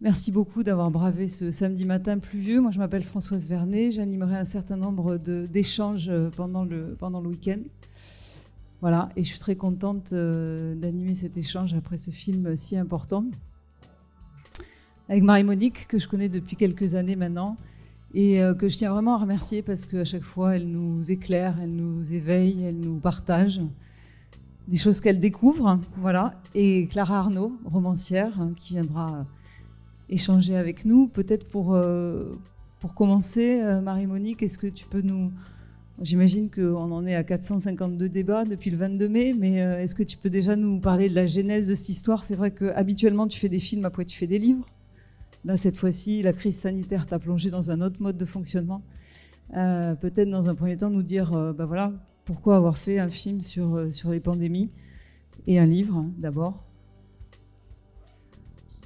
Merci beaucoup d'avoir bravé ce samedi matin pluvieux. Moi, je m'appelle Françoise Vernet. J'animerai un certain nombre d'échanges pendant le, pendant le week-end. Voilà, et je suis très contente euh, d'animer cet échange après ce film si important. Avec Marie-Monique, que je connais depuis quelques années maintenant, et euh, que je tiens vraiment à remercier parce qu'à chaque fois, elle nous éclaire, elle nous éveille, elle nous partage des choses qu'elle découvre. Voilà. Et Clara Arnaud, romancière, hein, qui viendra échanger avec nous. Peut-être pour, euh, pour commencer, euh, Marie-Monique, est-ce que tu peux nous... J'imagine qu'on en est à 452 débats depuis le 22 mai, mais euh, est-ce que tu peux déjà nous parler de la genèse de cette histoire? C'est vrai que habituellement tu fais des films, après tu fais des livres. Là, cette fois-ci, la crise sanitaire t'a plongé dans un autre mode de fonctionnement. Peut-être dans un premier temps nous dire, bah voilà, pourquoi avoir fait un film sur, sur les pandémies et un livre hein, d'abord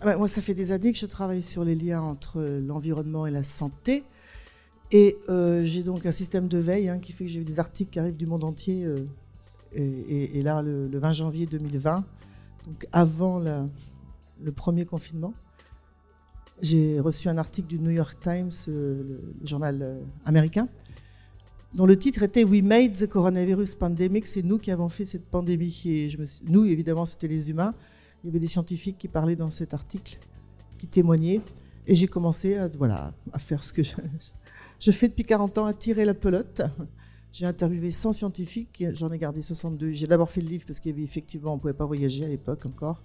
moi, ça fait des années que je travaille sur les liens entre l'environnement et la santé. Et euh, j'ai donc un système de veille hein, qui fait que j'ai eu des articles qui arrivent du monde entier. Euh, et, là, le, 20 janvier 2020, donc avant le premier confinement, j'ai reçu un article du New York Times, euh, le, journal américain, dont le titre était We made the coronavirus pandemic. C'est nous qui avons fait cette pandémie. Et nous, évidemment, c'était les humains. Il y avait des scientifiques qui parlaient dans cet article, qui témoignaient. Et j'ai commencé à, voilà, à faire ce que je, fais depuis 40 ans, à tirer la pelote. J'ai interviewé 100 scientifiques, j'en ai gardé 62. J'ai d'abord fait le livre parce qu'il on ne pouvait pas voyager à l'époque encore.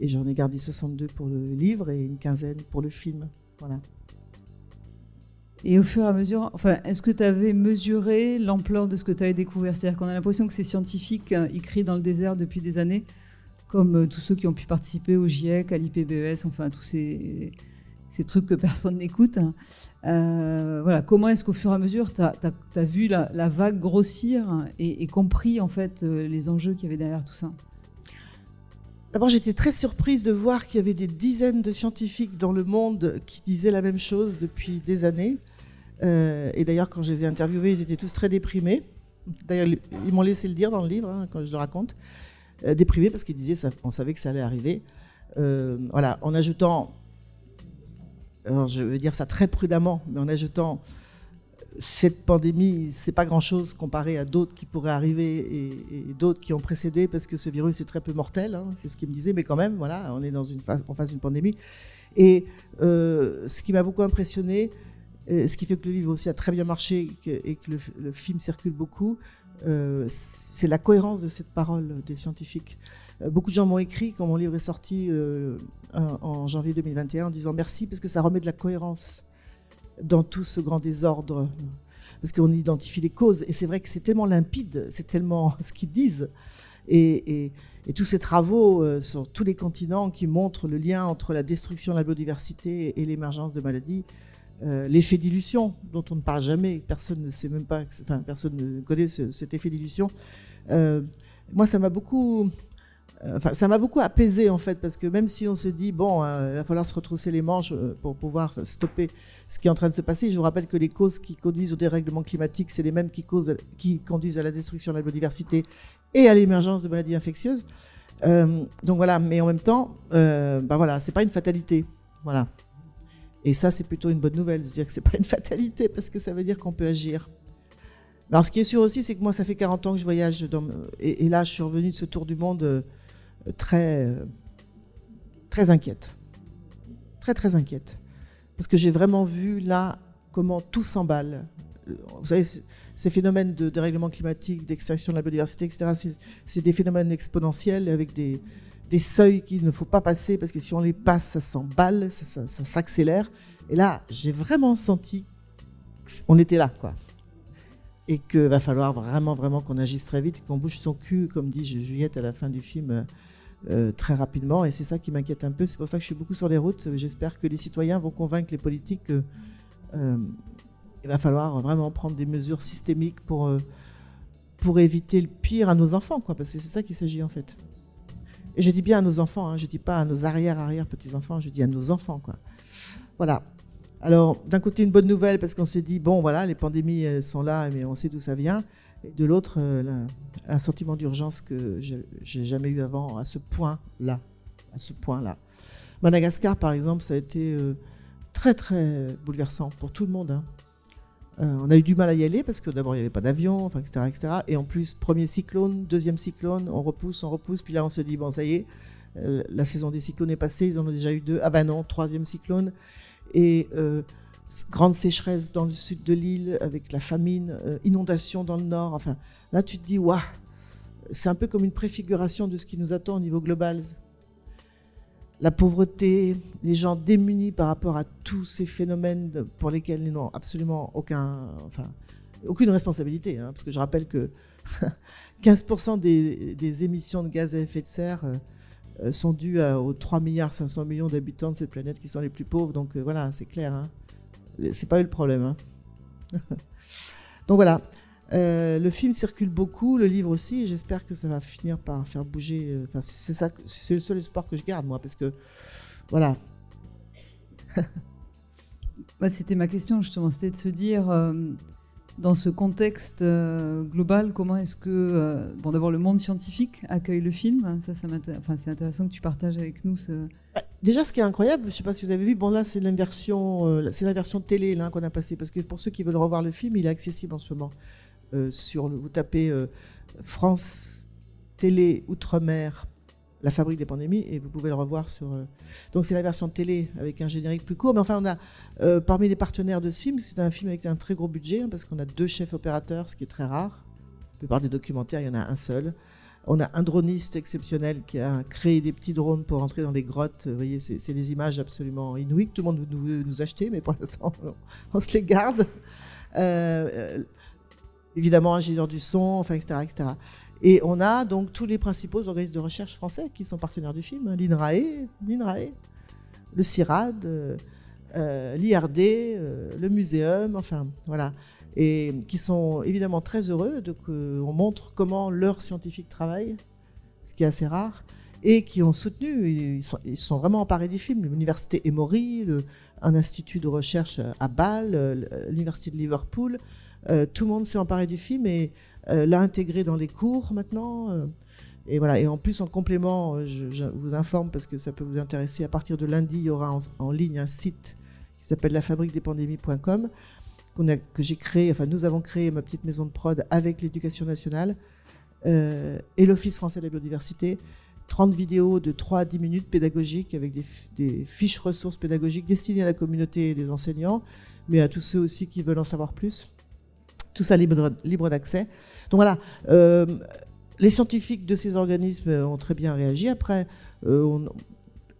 Et j'en ai gardé 62 pour le livre et une quinzaine pour le film. Voilà. Et au fur et à mesure, enfin, est-ce que tu avais mesuré l'ampleur de ce que tu avais découvert? C'est-à-dire qu'on a l'impression que ces scientifiques, euh, ils dans le désert depuis des années comme euh, tous ceux qui ont pu participer au GIEC, à l'IPBES, enfin tous ces, trucs que personne n'écoute. Hein. Euh, voilà, comment est-ce qu'au fur et à mesure, tu as, vu la, vague grossir et, compris en fait euh, les enjeux qu'il y avait derrière tout ça? D'abord, j'étais très surprise de voir qu'il y avait des dizaines de scientifiques dans le monde qui disaient la même chose depuis des années. et d'ailleurs, quand je les ai interviewés, ils étaient tous très déprimés. D'ailleurs, ils m'ont laissé le dire dans le livre, hein, quand je le raconte. Euh, déprimé parce qu'il disait on savait que ça allait arriver. Euh, voilà, en ajoutant, alors je veux dire ça très prudemment, mais en ajoutant cette pandémie, c'est pas grand-chose comparé à d'autres qui pourraient arriver et, d'autres qui ont précédé, parce que ce virus est très peu mortel, hein, c'est ce qu'il me disait, mais quand même, voilà, on est dans une en face d'une pandémie. Et euh, ce qui m'a beaucoup impressionné, ce qui fait que le livre aussi a très bien marché et que, le, film circule beaucoup, c'est la cohérence de cette parole des scientifiques. Euh, beaucoup de gens m'ont écrit quand mon livre est sorti euh, en janvier 2021 en disant merci parce que ça remet de la cohérence dans tout ce grand désordre. Parce qu'on identifie les causes et c'est vrai que c'est tellement limpide, c'est tellement ce qu'ils disent. Et, et, tous ces travaux sur tous les continents qui montrent le lien entre la destruction de la biodiversité et l'émergence de maladies, euh, l'effet d'illusion dont on ne parle jamais, personne ne sait même pas, enfin personne ne connaît cet effet d'illusion. Euh, moi, ça m'a beaucoup, euh, enfin ça m'a beaucoup apaisé en fait, parce que même si on se dit bon, il va falloir se retrousser les manches pour pouvoir stopper ce qui est en train de se passer, je vous rappelle que les causes qui conduisent au dérèglement climatique, c'est les mêmes qui, causent, qui conduisent à la destruction de la biodiversité et à l'émergence de maladies infectieuses. donc voilà, mais en même temps, bah voilà, c'est pas une fatalité, voilà. Et ça, c'est plutôt une bonne nouvelle, de dire que ce n'est pas une fatalité, parce que ça veut dire qu'on peut agir. Alors, ce qui est sûr aussi, c'est que moi, ça fait 40 ans que je voyage. Dans, et, là, je suis revenue de ce tour du monde euh, très, euh, très inquiète. Très, très inquiète. Parce que j'ai vraiment vu là comment tout s'emballe. Euh, vous savez, ces phénomènes de dérèglement climatique, d'extinction de la biodiversité, etc., c'est des phénomènes exponentiels avec des, des seuils qu'il ne faut pas passer parce que si on les passe, ça s'emballe, ça, s'accélère. Et là, j'ai vraiment senti qu'on était là, quoi. Et qu'il va falloir vraiment, vraiment qu'on agisse très vite, qu'on bouge son cul, comme dit Juliette à la fin du film, euh, très rapidement. Et c'est ça qui m'inquiète un peu. C'est pour ça que je suis beaucoup sur les routes. J'espère que les citoyens vont convaincre les politiques que, euh, va falloir vraiment prendre des mesures systémiques pour, euh, pour éviter le pire à nos enfants, quoi, parce que c'est ça qu'il s'agit en fait. Et je dis bien à nos enfants, hein, je ne dis pas à nos arrière-arrière-petits-enfants, je dis à nos enfants. Quoi. Voilà. Alors, d'un côté, une bonne nouvelle, parce qu'on se dit, bon, voilà, les pandémies sont là, mais on sait d'où ça vient. Et de l'autre, euh, un sentiment d'urgence que j'ai jamais eu avant à ce point-là. À ce point-là. Madagascar, par exemple, ça a été euh, très, très bouleversant pour tout le monde. Hein. Euh, on a eu du mal à y aller parce que d'abord il n'y avait pas d'avion, enfin, etc.. Et en plus, premier cyclone, deuxième cyclone, on repousse, on repousse. Puis là, on se dit, bon, ça y est, euh, la saison des cyclones est passée, ils en ont déjà eu deux. Ah ben non, troisième cyclone. Et euh, grande sécheresse dans le sud de l'île avec la famine, inondation dans le nord. Enfin, là, tu te dis, waouh, c'est un peu comme une préfiguration de ce qui nous attend au niveau global la pauvreté, les gens démunis par rapport à tous ces phénomènes pour lesquels ils n'ont absolument aucun, enfin, aucune responsabilité. Hein, parce que je rappelle que 15% des, émissions de gaz à effet de serre euh, sont dues aux 3 milliards 500 millions d'habitants de cette planète qui sont les plus pauvres. Donc euh, voilà, c'est clair. Hein. C'est pas eux le problème. Hein. donc voilà. Euh, le film circule beaucoup, le livre aussi. J'espère que ça va finir par faire bouger. Euh, enfin, c'est ça, c'est le seul espoir que je garde moi, parce que voilà. bah, c'était ma question justement, c'était de se dire. Euh, dans ce contexte global, comment est-ce que, bon, d'abord le monde scientifique accueille le film Ça, ça enfin, c'est intéressant que tu partages avec nous ce. Bah, déjà, ce qui est incroyable, je ne sais pas si vous avez vu, bon là, c'est la version, c'est la version télé là qu'on a passée, parce que pour ceux qui veulent revoir le film, il est accessible en ce moment. Euh, vous tapez euh, France Télé Outre-mer la fabrique des pandémies et vous pouvez le revoir sur. Euh, donc c'est la version télé avec un générique plus court. Mais enfin, on a parmi les partenaires de film, c'est un film avec un très gros budget hein, parce qu'on a deux chefs opérateurs, ce qui est très rare. La plupart des documentaires, il y en a un seul. On a un droniste exceptionnel qui a créé des petits drones pour entrer dans les grottes. Vous voyez, c'est des images absolument inouïes que tout le monde veut nous, acheter, mais pour l'instant, on, se les garde. Évidemment ingénieur du son, enfin, etc., etc. Et on a donc tous les principaux organismes de recherche français qui sont partenaires du film, hein. l'INRAE, l'INRAE, le CIRAD, euh, euh, l'IRD, euh, le muséum, enfin voilà, et qui sont évidemment très heureux de qu'on montre comment leurs scientifiques travaillent, ce qui est assez rare, et qui ont soutenu, ils sont, ils sont vraiment emparés du film, l'université Emory, un institut de recherche à Bâle, l'université de Liverpool, tout le monde s'est emparé du film et euh, l'a intégré dans les cours maintenant. Euh. et voilà. Et en plus, en complément, je, vous informe parce que ça peut vous intéresser. À partir de lundi, il y aura en, ligne un site qui s'appelle lafabriquedespandémies.com que j'ai créé. Enfin, nous avons créé ma petite maison de prod avec l'Éducation nationale et l'Office français de la biodiversité. 30 vidéos de 3 à 10 minutes pédagogiques avec des, des, fiches ressources pédagogiques destinées à la communauté et des enseignants, mais à tous ceux aussi qui veulent en savoir plus tout ça libre, d'accès. Donc voilà, euh, les scientifiques de ces organismes ont très bien réagi. Après, euh,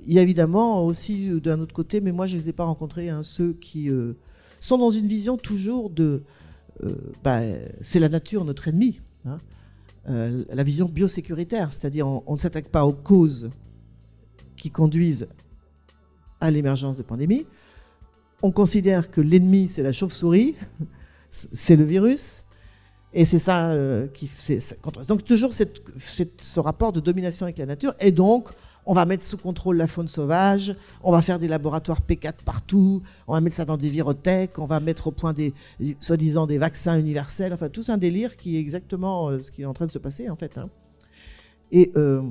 il y a évidemment aussi d'un autre côté, mais moi je ne les ai pas rencontrés, hein, ceux qui euh, sont dans une vision toujours de bah, c'est la nature notre ennemi. Hein. la vision biosécuritaire, c'est-à-dire on, ne s'attaque pas aux causes qui conduisent à l'émergence de pandémies. On considère que l'ennemi, c'est la chauve-souris, c'est le virus. Et c'est ça euh, qui. Donc, toujours ce rapport de domination avec la nature. Et donc, on va mettre sous contrôle la faune sauvage, on va faire des laboratoires P4 partout, on va mettre ça dans des virothèques, on va mettre au point des, soi-disant, des vaccins universels. Enfin, tout un délire qui est exactement euh, ce qui est en train de se passer, en fait. Hein. Et. Euh,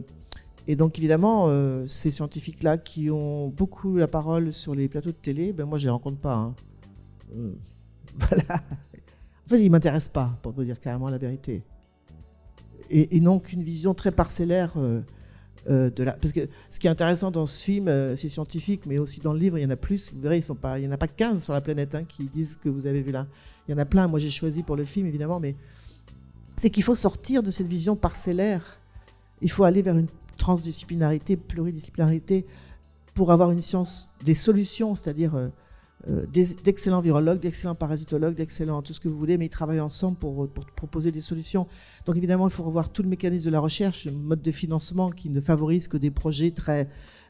et donc évidemment, ces scientifiques-là qui ont beaucoup la parole sur les plateaux de télé, ben moi je les rencontre pas. Hein. voilà. Fait, il ne m'intéresse pas, pour vous dire carrément la vérité. Et, non qu'une vision très parcellaire euh, euh, de la. Parce que ce qui est intéressant dans ce film, euh, c'est scientifique, mais aussi dans le livre, il y en a plus. Vous verrez, ils sont pas, il n'y en a pas 15 sur la planète hein, qui disent que vous avez vu là. Il y en a plein. Moi, j'ai choisi pour le film, évidemment, mais c'est qu'il faut sortir de cette vision parcellaire. Il faut aller vers une transdisciplinarité, pluridisciplinarité, pour avoir une science des solutions, c'est-à-dire euh, d'excellents virologues, d'excellents parasitologues, d'excellents tout ce que vous voulez, mais ils travaillent ensemble pour, proposer des solutions. Donc évidemment, il faut revoir tout le mécanisme de la recherche, le mode de financement qui ne favorise que des projets très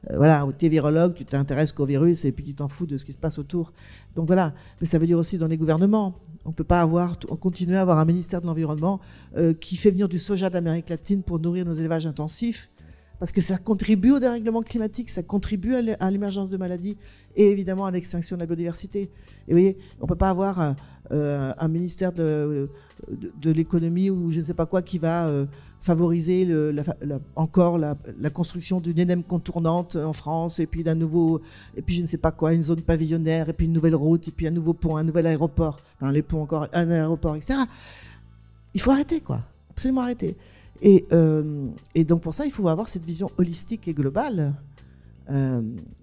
euh, voilà, tu es virologue, tu t'intéresses qu'au virus et puis tu t'en fous de ce qui se passe autour. Donc voilà, mais ça veut dire aussi dans les gouvernements. On ne peut pas avoir, continuer à avoir un ministère de l'Environnement euh, qui fait venir du soja d'Amérique latine pour nourrir nos élevages intensifs, parce que ça contribue au dérèglement climatique, ça contribue à l'émergence de maladies et évidemment à l'extinction de la biodiversité. Et vous voyez, on ne peut pas avoir euh, un ministère de, l'économie ou je ne sais pas quoi qui va favoriser encore la, construction d'une énième contournante en France, et puis d'un nouveau, et puis je ne sais pas quoi, une zone pavillonnaire, et puis une nouvelle route, et puis un nouveau pont, un nouvel aéroport, enfin les ponts encore, un aéroport, etc. Il faut arrêter, quoi, absolument arrêter. Et, euh, et donc pour ça, il faut avoir cette vision holistique et globale. Euh,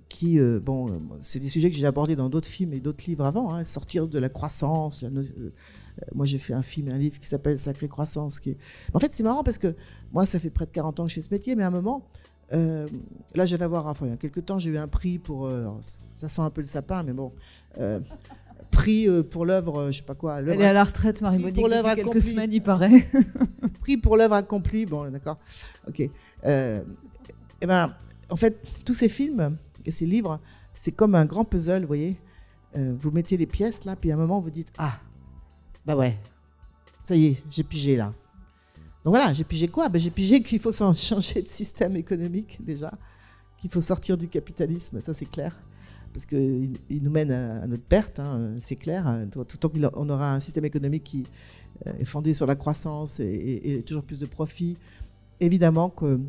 qui, euh, bon, c'est des sujets que j'ai abordés dans d'autres films et d'autres livres avant, hein, sortir de la croissance, moi, j'ai fait un film et un livre qui s'appelle Sacrée Croissance. En fait, c'est marrant parce que moi, ça fait près de 40 ans que je fais ce métier, mais à un moment, là, je viens d'avoir, enfin, il y a quelques temps, j'ai eu un prix pour. Ça sent un peu le sapin, mais bon. Prix pour l'œuvre, je sais pas quoi. Elle est à la retraite, Marie-Monique, depuis quelques accomplie. semaines, il paraît. prix pour l'œuvre accomplie, bon, d'accord. Ok. et eh ben, en fait, tous ces films et ces livres, c'est comme un grand puzzle, vous voyez. vous mettez les pièces là, puis à un moment, vous dites Ah, bah ouais, ça y est, j'ai pigé là. Donc voilà, j'ai pigé quoi? Ben, J'ai pigé qu'il faut changer de système économique déjà, qu'il faut sortir du capitalisme, ça c'est clair, parce qu'il il nous mène à, notre perte, hein, c'est clair. Tout, tant qu'on aura un système économique qui euh, est fondé sur la croissance et, toujours plus de profits, évidemment que...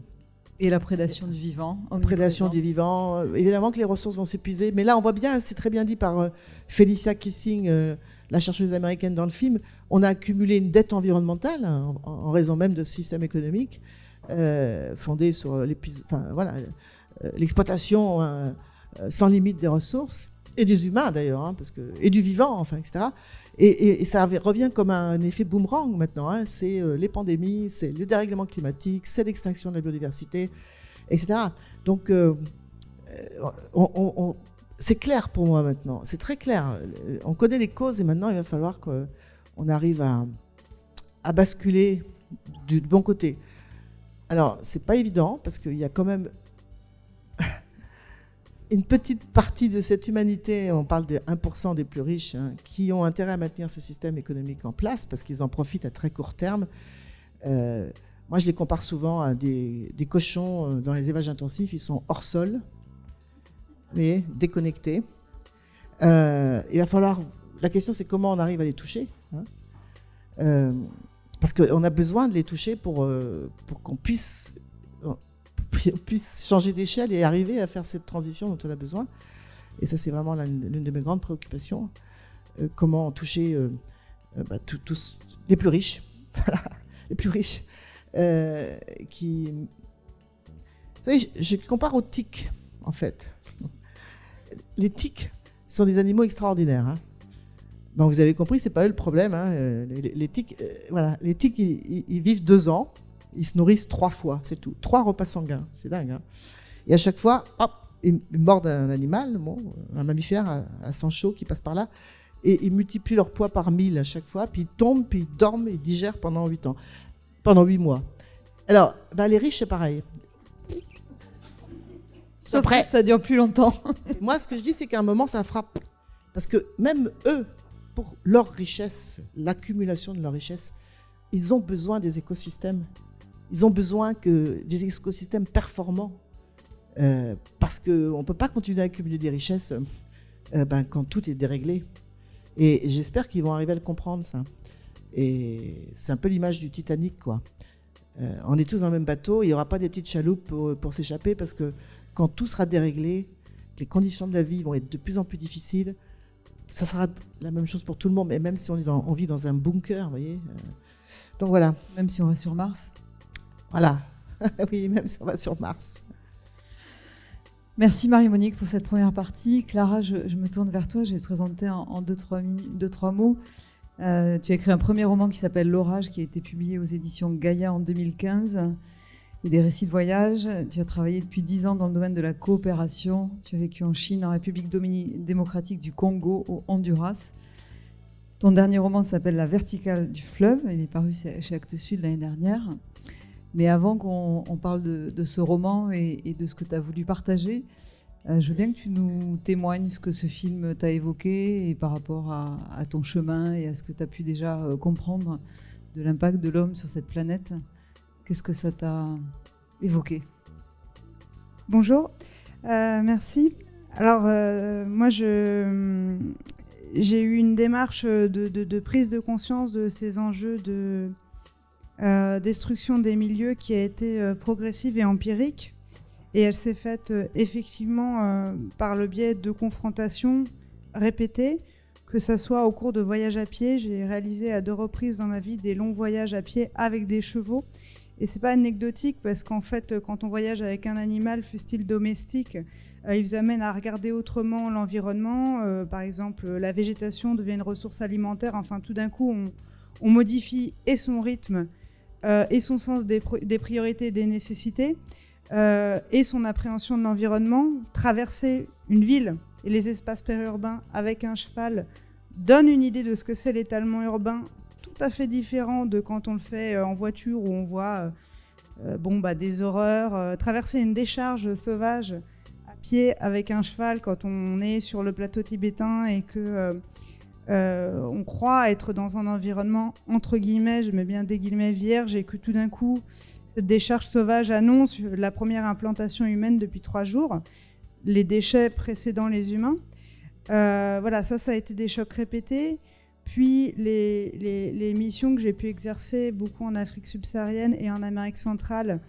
Et la prédation du vivant. Prédation du vivant, euh, évidemment que les ressources vont s'épuiser, mais là on voit bien, c'est très bien dit par euh, Felicia Kissing la chercheuse américaine dans le film, on a accumulé une dette environnementale hein, en, raison même de ce système économique euh, fondé sur l'exploitation sans limite des ressources et des humains d'ailleurs, hein, parce que et du vivant, enfin, etc. Et, ça revient comme un effet boomerang maintenant. Hein, c'est les pandémies, c'est le dérèglement climatique, c'est l'extinction de la biodiversité, etc. Donc, on, c'est clair pour moi maintenant. C'est très clair. On connaît les causes et maintenant il va falloir qu'on arrive à, basculer du bon côté. Alors, c'est pas évident parce qu'il y a quand même une petite partie de cette humanité, on parle de 1% des plus riches, hein, qui ont intérêt à maintenir ce système économique en place parce qu'ils en profitent à très court terme. Euh, moi, je les compare souvent à des, cochons euh, dans les élevages intensifs. Ils sont hors sol, mais déconnectés. Euh, il va falloir. La question, c'est comment on arrive à les toucher. Hein. Parce qu'on a besoin de les toucher pour, pour qu'on puisse, puisse changer d'échelle et arriver à faire cette transition dont on a besoin. Et ça, c'est vraiment l'une de mes grandes préoccupations. comment toucher bah, tous les plus riches, les plus riches, qui. Vous savez, je, compare aux tics, en fait les tiques sont des animaux extraordinaires. Hein. Bon, vous avez compris, c'est pas eux le problème. Hein. Euh, les, tiques, euh, voilà, les tiques, ils, vivent deux ans, ils se nourrissent trois fois, c'est tout. Trois repas sanguins, c'est dingue. Hein. Et à chaque fois, hop, ils, mordent un animal, bon, un mammifère à, sang chaud qui passe par là, et ils multiplient leur poids par mille à chaque fois, puis ils tombent, puis ils dorment, ils digèrent pendant huit ans, pendant huit mois. Alors, ben, les riches, c'est pareil. Sauf que ça dure plus longtemps. moi, ce que je dis, c'est qu'à un moment, ça frappe. Parce que même eux, pour leur richesse, l'accumulation de leur richesse, ils ont besoin des écosystèmes. Ils ont besoin que des écosystèmes performants. Euh, parce qu'on ne peut pas continuer à accumuler des richesses euh, ben, quand tout est déréglé. Et j'espère qu'ils vont arriver à le comprendre, ça. Et c'est un peu l'image du Titanic, quoi. Euh, on est tous dans le même bateau, il n'y aura pas des petites chaloupes pour, s'échapper parce que quand tout sera déréglé, les conditions de la vie vont être de plus en plus difficiles, ça sera la même chose pour tout le monde, mais même si on, vit dans un bunker, vous voyez. Euh. donc voilà. Même si on va sur Mars. Voilà. oui, même si on va sur Mars. Merci Marie-Monique pour cette première partie. Clara, je, me tourne vers toi. Je vais te présenter en, deux, trois, mots. Euh, tu as écrit un premier roman qui s'appelle L'Orage, qui a été publié aux éditions Gaïa en 2015 et des récits de voyage. Tu as travaillé depuis dix ans dans le domaine de la coopération. Tu as vécu en Chine, en République démocratique du Congo, au Honduras. Ton dernier roman s'appelle La verticale du fleuve. Il est paru chez Actes Sud l'année dernière. Mais avant qu'on parle de, ce roman et, de ce que tu as voulu partager, euh, je veux bien que tu nous témoignes ce que ce film t'a évoqué et par rapport à, ton chemin et à ce que tu as pu déjà euh, comprendre de l'impact de l'homme sur cette planète. Qu'est-ce que ça t'a évoqué? Bonjour, merci. Alors, moi, j'ai eu une démarche de, prise de conscience de ces enjeux de euh, destruction des milieux qui a été euh, progressive et empirique. Et elle s'est faite euh, effectivement par le biais de confrontations répétées, que ce soit au cours de voyages à pied. J'ai réalisé à deux reprises dans ma vie des longs voyages à pied avec des chevaux. Et c'est pas anecdotique parce qu'en fait, quand on voyage avec un animal, fût-il domestique, il vous amène à regarder autrement l'environnement. par exemple, la végétation devient une ressource alimentaire. Enfin, tout d'un coup, on, on modifie et son rythme euh, et son sens des, priorités des nécessités euh, et son appréhension de l'environnement. Traverser une ville et les espaces périurbains avec un cheval donne une idée de ce que c'est l'étalement urbain tout à fait différent de quand on le fait euh, en voiture où on voit bon, bah, des horreurs. traverser une décharge sauvage à pied avec un cheval quand on est sur le plateau tibétain et que euh, on croit être dans un environnement entre guillemets, je mets bien des guillemets vierge, et que tout d'un coup, cette décharge sauvage annonce la première implantation humaine depuis trois jours, les déchets précédant les humains. Euh, voilà, ça, ça a été des chocs répétés. Puis les, missions que j'ai pu exercer beaucoup en Afrique subsaharienne et en Amérique centrale,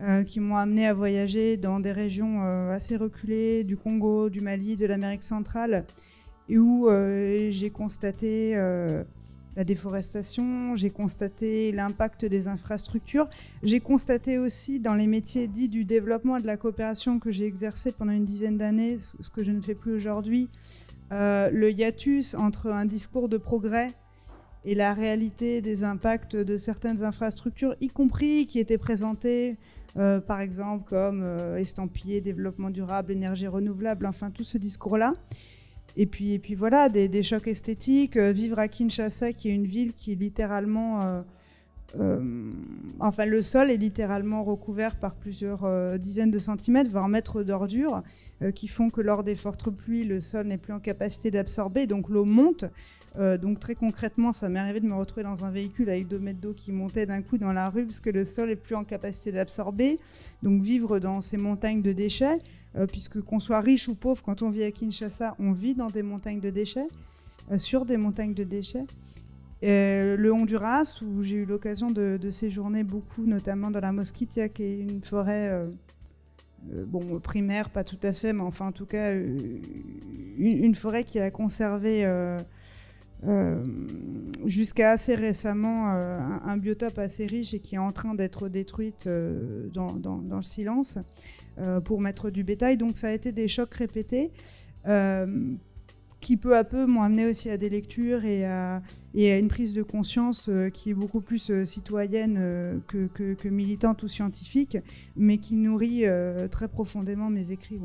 euh, qui m'ont amené à voyager dans des régions assez reculées, du Congo, du Mali, de l'Amérique centrale, et où euh, j'ai constaté euh, la déforestation, j'ai constaté l'impact des infrastructures, j'ai constaté aussi dans les métiers dits du développement et de la coopération que j'ai exercé pendant une dizaine d'années, ce que je ne fais plus aujourd'hui, euh, le hiatus entre un discours de progrès et la réalité des impacts de certaines infrastructures, y compris qui étaient présentées par exemple comme estampillé, développement durable, énergie renouvelable, enfin tout ce discours-là. Et puis, et puis voilà, des, chocs esthétiques. Euh, vivre à Kinshasa, qui est une ville qui est littéralement. Euh, euh, enfin, le sol est littéralement recouvert par plusieurs dizaines de centimètres, voire mètres d'ordures, qui font que lors des fortes pluies, le sol n'est plus en capacité d'absorber, donc l'eau monte. Donc très concrètement, ça m'est arrivé de me retrouver dans un véhicule avec deux mètres d'eau qui montait d'un coup dans la rue parce que le sol est plus en capacité d'absorber. Donc vivre dans ces montagnes de déchets, euh, puisque qu'on soit riche ou pauvre, quand on vit à Kinshasa, on vit dans des montagnes de déchets, euh, sur des montagnes de déchets. Euh, le Honduras, où j'ai eu l'occasion de, séjourner beaucoup, notamment dans la Mosquitia, qui est une forêt bon, primaire, pas tout à fait, mais enfin en tout cas une, forêt qui a conservé jusqu'à assez récemment un, biotope assez riche et qui est en train d'être détruite dans, le silence. Euh, pour mettre du bétail. Donc ça a été des chocs répétés euh, qui peu à peu m'ont amené aussi à des lectures et à, une prise de conscience euh, qui est beaucoup plus citoyenne que, militante ou scientifique, mais qui nourrit très profondément mes écrits.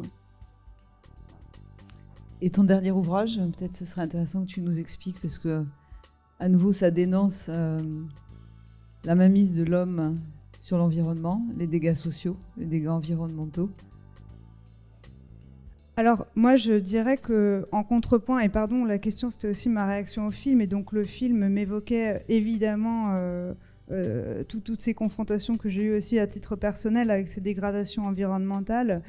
Et ton dernier ouvrage, peut-être ce serait intéressant que tu nous expliques, parce que à nouveau ça dénonce la mainmise de l'homme sur l'environnement, les dégâts sociaux, les dégâts environnementaux. Alors moi je dirais que en contrepoint et pardon la question c'était aussi ma réaction au film et donc le film m'évoquait évidemment euh, euh, toutes ces confrontations que j'ai eues aussi à titre personnel avec ces dégradations environnementales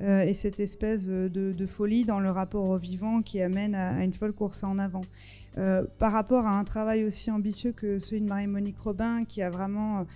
euh, et cette espèce de, folie dans le rapport au vivant qui amène à, une folle course en avant. par rapport à un travail aussi ambitieux que celui de Marie-Monique Robin qui a vraiment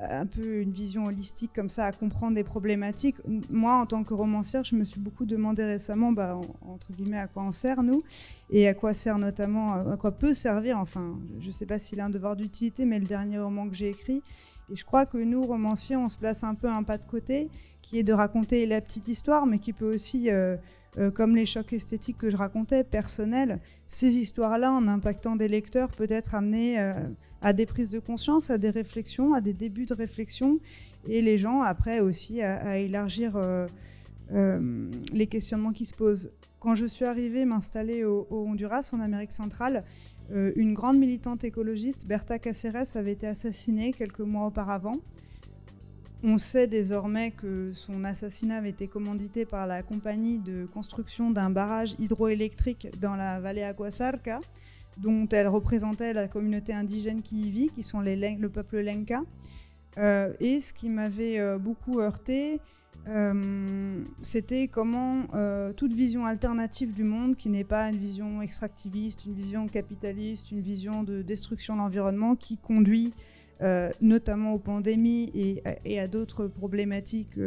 un peu une vision holistique comme ça à comprendre des problématiques. Moi, en tant que romancière, je me suis beaucoup demandé récemment, bah, entre guillemets, à quoi on sert nous et à quoi sert notamment, à quoi peut servir. Enfin, je ne sais pas s'il a un devoir d'utilité, mais le dernier roman que j'ai écrit. Et je crois que nous, romanciers, on se place un peu un pas de côté, qui est de raconter la petite histoire, mais qui peut aussi euh, euh, comme les chocs esthétiques que je racontais, personnels, ces histoires-là, en impactant des lecteurs, peut-être amener euh, à des prises de conscience, à des réflexions, à des débuts de réflexion, et les gens après aussi à, élargir euh, les questionnements qui se posent. Quand je suis arrivée m'installer au, Honduras, en Amérique centrale, une grande militante écologiste, Berta Caceres, avait été assassinée quelques mois auparavant. on sait désormais que son assassinat avait été commandité par la compagnie de construction d'un barrage hydroélectrique dans la vallée Aguasarca, dont elle représentait la communauté indigène qui y vit, qui sont le peuple Lenca. Euh, et ce qui m'avait euh, beaucoup heurté, euh, c'était comment toute vision alternative du monde, qui n'est pas une vision extractiviste, une vision capitaliste, une vision de destruction de l'environnement, qui conduit notamment aux pandémies et, à d'autres problématiques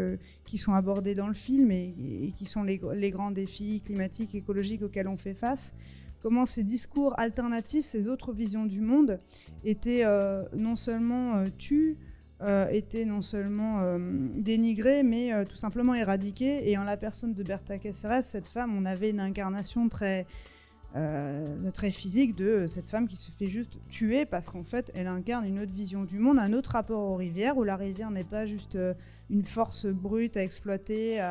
qui sont abordées dans le film et, qui sont les, les, grands défis climatiques, écologiques auxquels on fait face, comment ces discours alternatifs, ces autres visions du monde étaient non seulement tues, euh, était non seulement euh, dénigrée, mais euh, tout simplement éradiquée. Et en la personne de Berta Cáceres, cette femme, on avait une incarnation très, très physique de cette femme qui se fait juste tuer parce qu'en fait, elle incarne une autre vision du monde, un autre rapport aux rivières, où la rivière n'est pas juste une force brute à exploiter,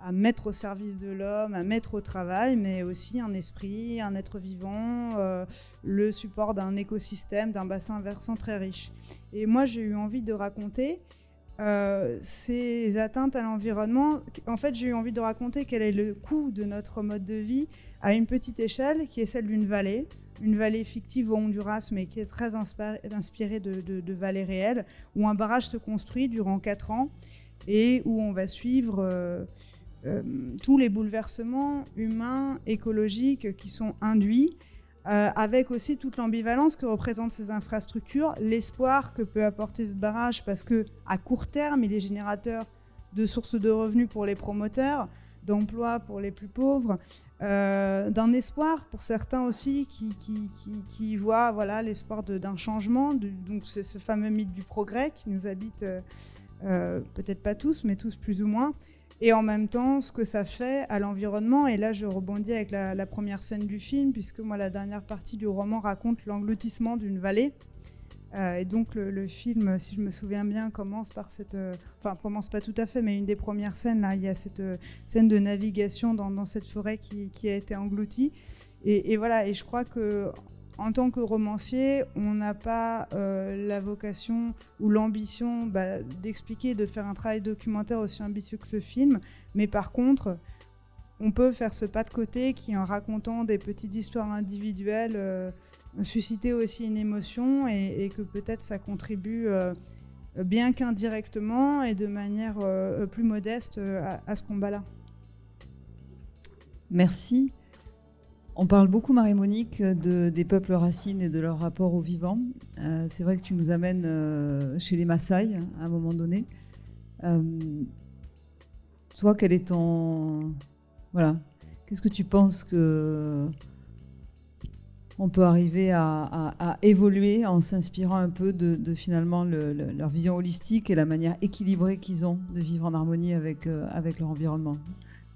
à mettre au service de l'homme, à mettre au travail, mais aussi un esprit, un être vivant, euh, le support d'un écosystème, d'un bassin versant très riche. Et moi, j'ai eu envie de raconter euh, ces atteintes à l'environnement. En fait, j'ai eu envie de raconter quel est le coût de notre mode de vie à une petite échelle, qui est celle d'une vallée, une vallée fictive au Honduras, mais qui est très inspirée de, vallées réelles, où un barrage se construit durant 4 ans et où on va suivre... Euh, tous les bouleversements humains, écologiques qui sont induits, euh, avec aussi toute l'ambivalence que représentent ces infrastructures, l'espoir que peut apporter ce barrage, parce que à court terme, il est générateur de sources de revenus pour les promoteurs, d'emplois pour les plus pauvres, euh, d'un espoir pour certains aussi qui, qui, qui, voient voilà, l'espoir d'un changement. donc c'est ce fameux mythe du progrès qui nous habite, peut-être pas tous, mais tous plus ou moins et en même temps ce que ça fait à l'environnement. Et là, je rebondis avec la, première scène du film, puisque moi, la dernière partie du roman raconte l'engloutissement d'une vallée. Euh, et donc le, film, si je me souviens bien, commence par cette... Euh, enfin, commence pas tout à fait, mais une des premières scènes, là, il y a cette euh, scène de navigation dans, cette forêt qui, a été engloutie. Et, voilà, et je crois que en tant que romancier, on n'a pas euh, la vocation ou l'ambition bah, d'expliquer, de faire un travail documentaire aussi ambitieux que ce film, mais par contre, on peut faire ce pas de côté qui, en racontant des petites histoires individuelles, euh, susciter aussi une émotion et, que peut-être ça contribue, euh, bien qu'indirectement et de manière plus modeste, à ce combat-là. Merci. On parle beaucoup, Marie-Monique, de, des peuples racines et de leur rapport au vivant. Euh, c'est vrai que tu nous amènes euh, chez les Maasai à un moment donné. Euh, toi, quel est ton. Voilà. Qu'est-ce que tu penses que. On peut arriver à, évoluer en s'inspirant un peu de, finalement leur vision holistique et la manière équilibrée qu'ils ont de vivre en harmonie avec, avec leur environnement?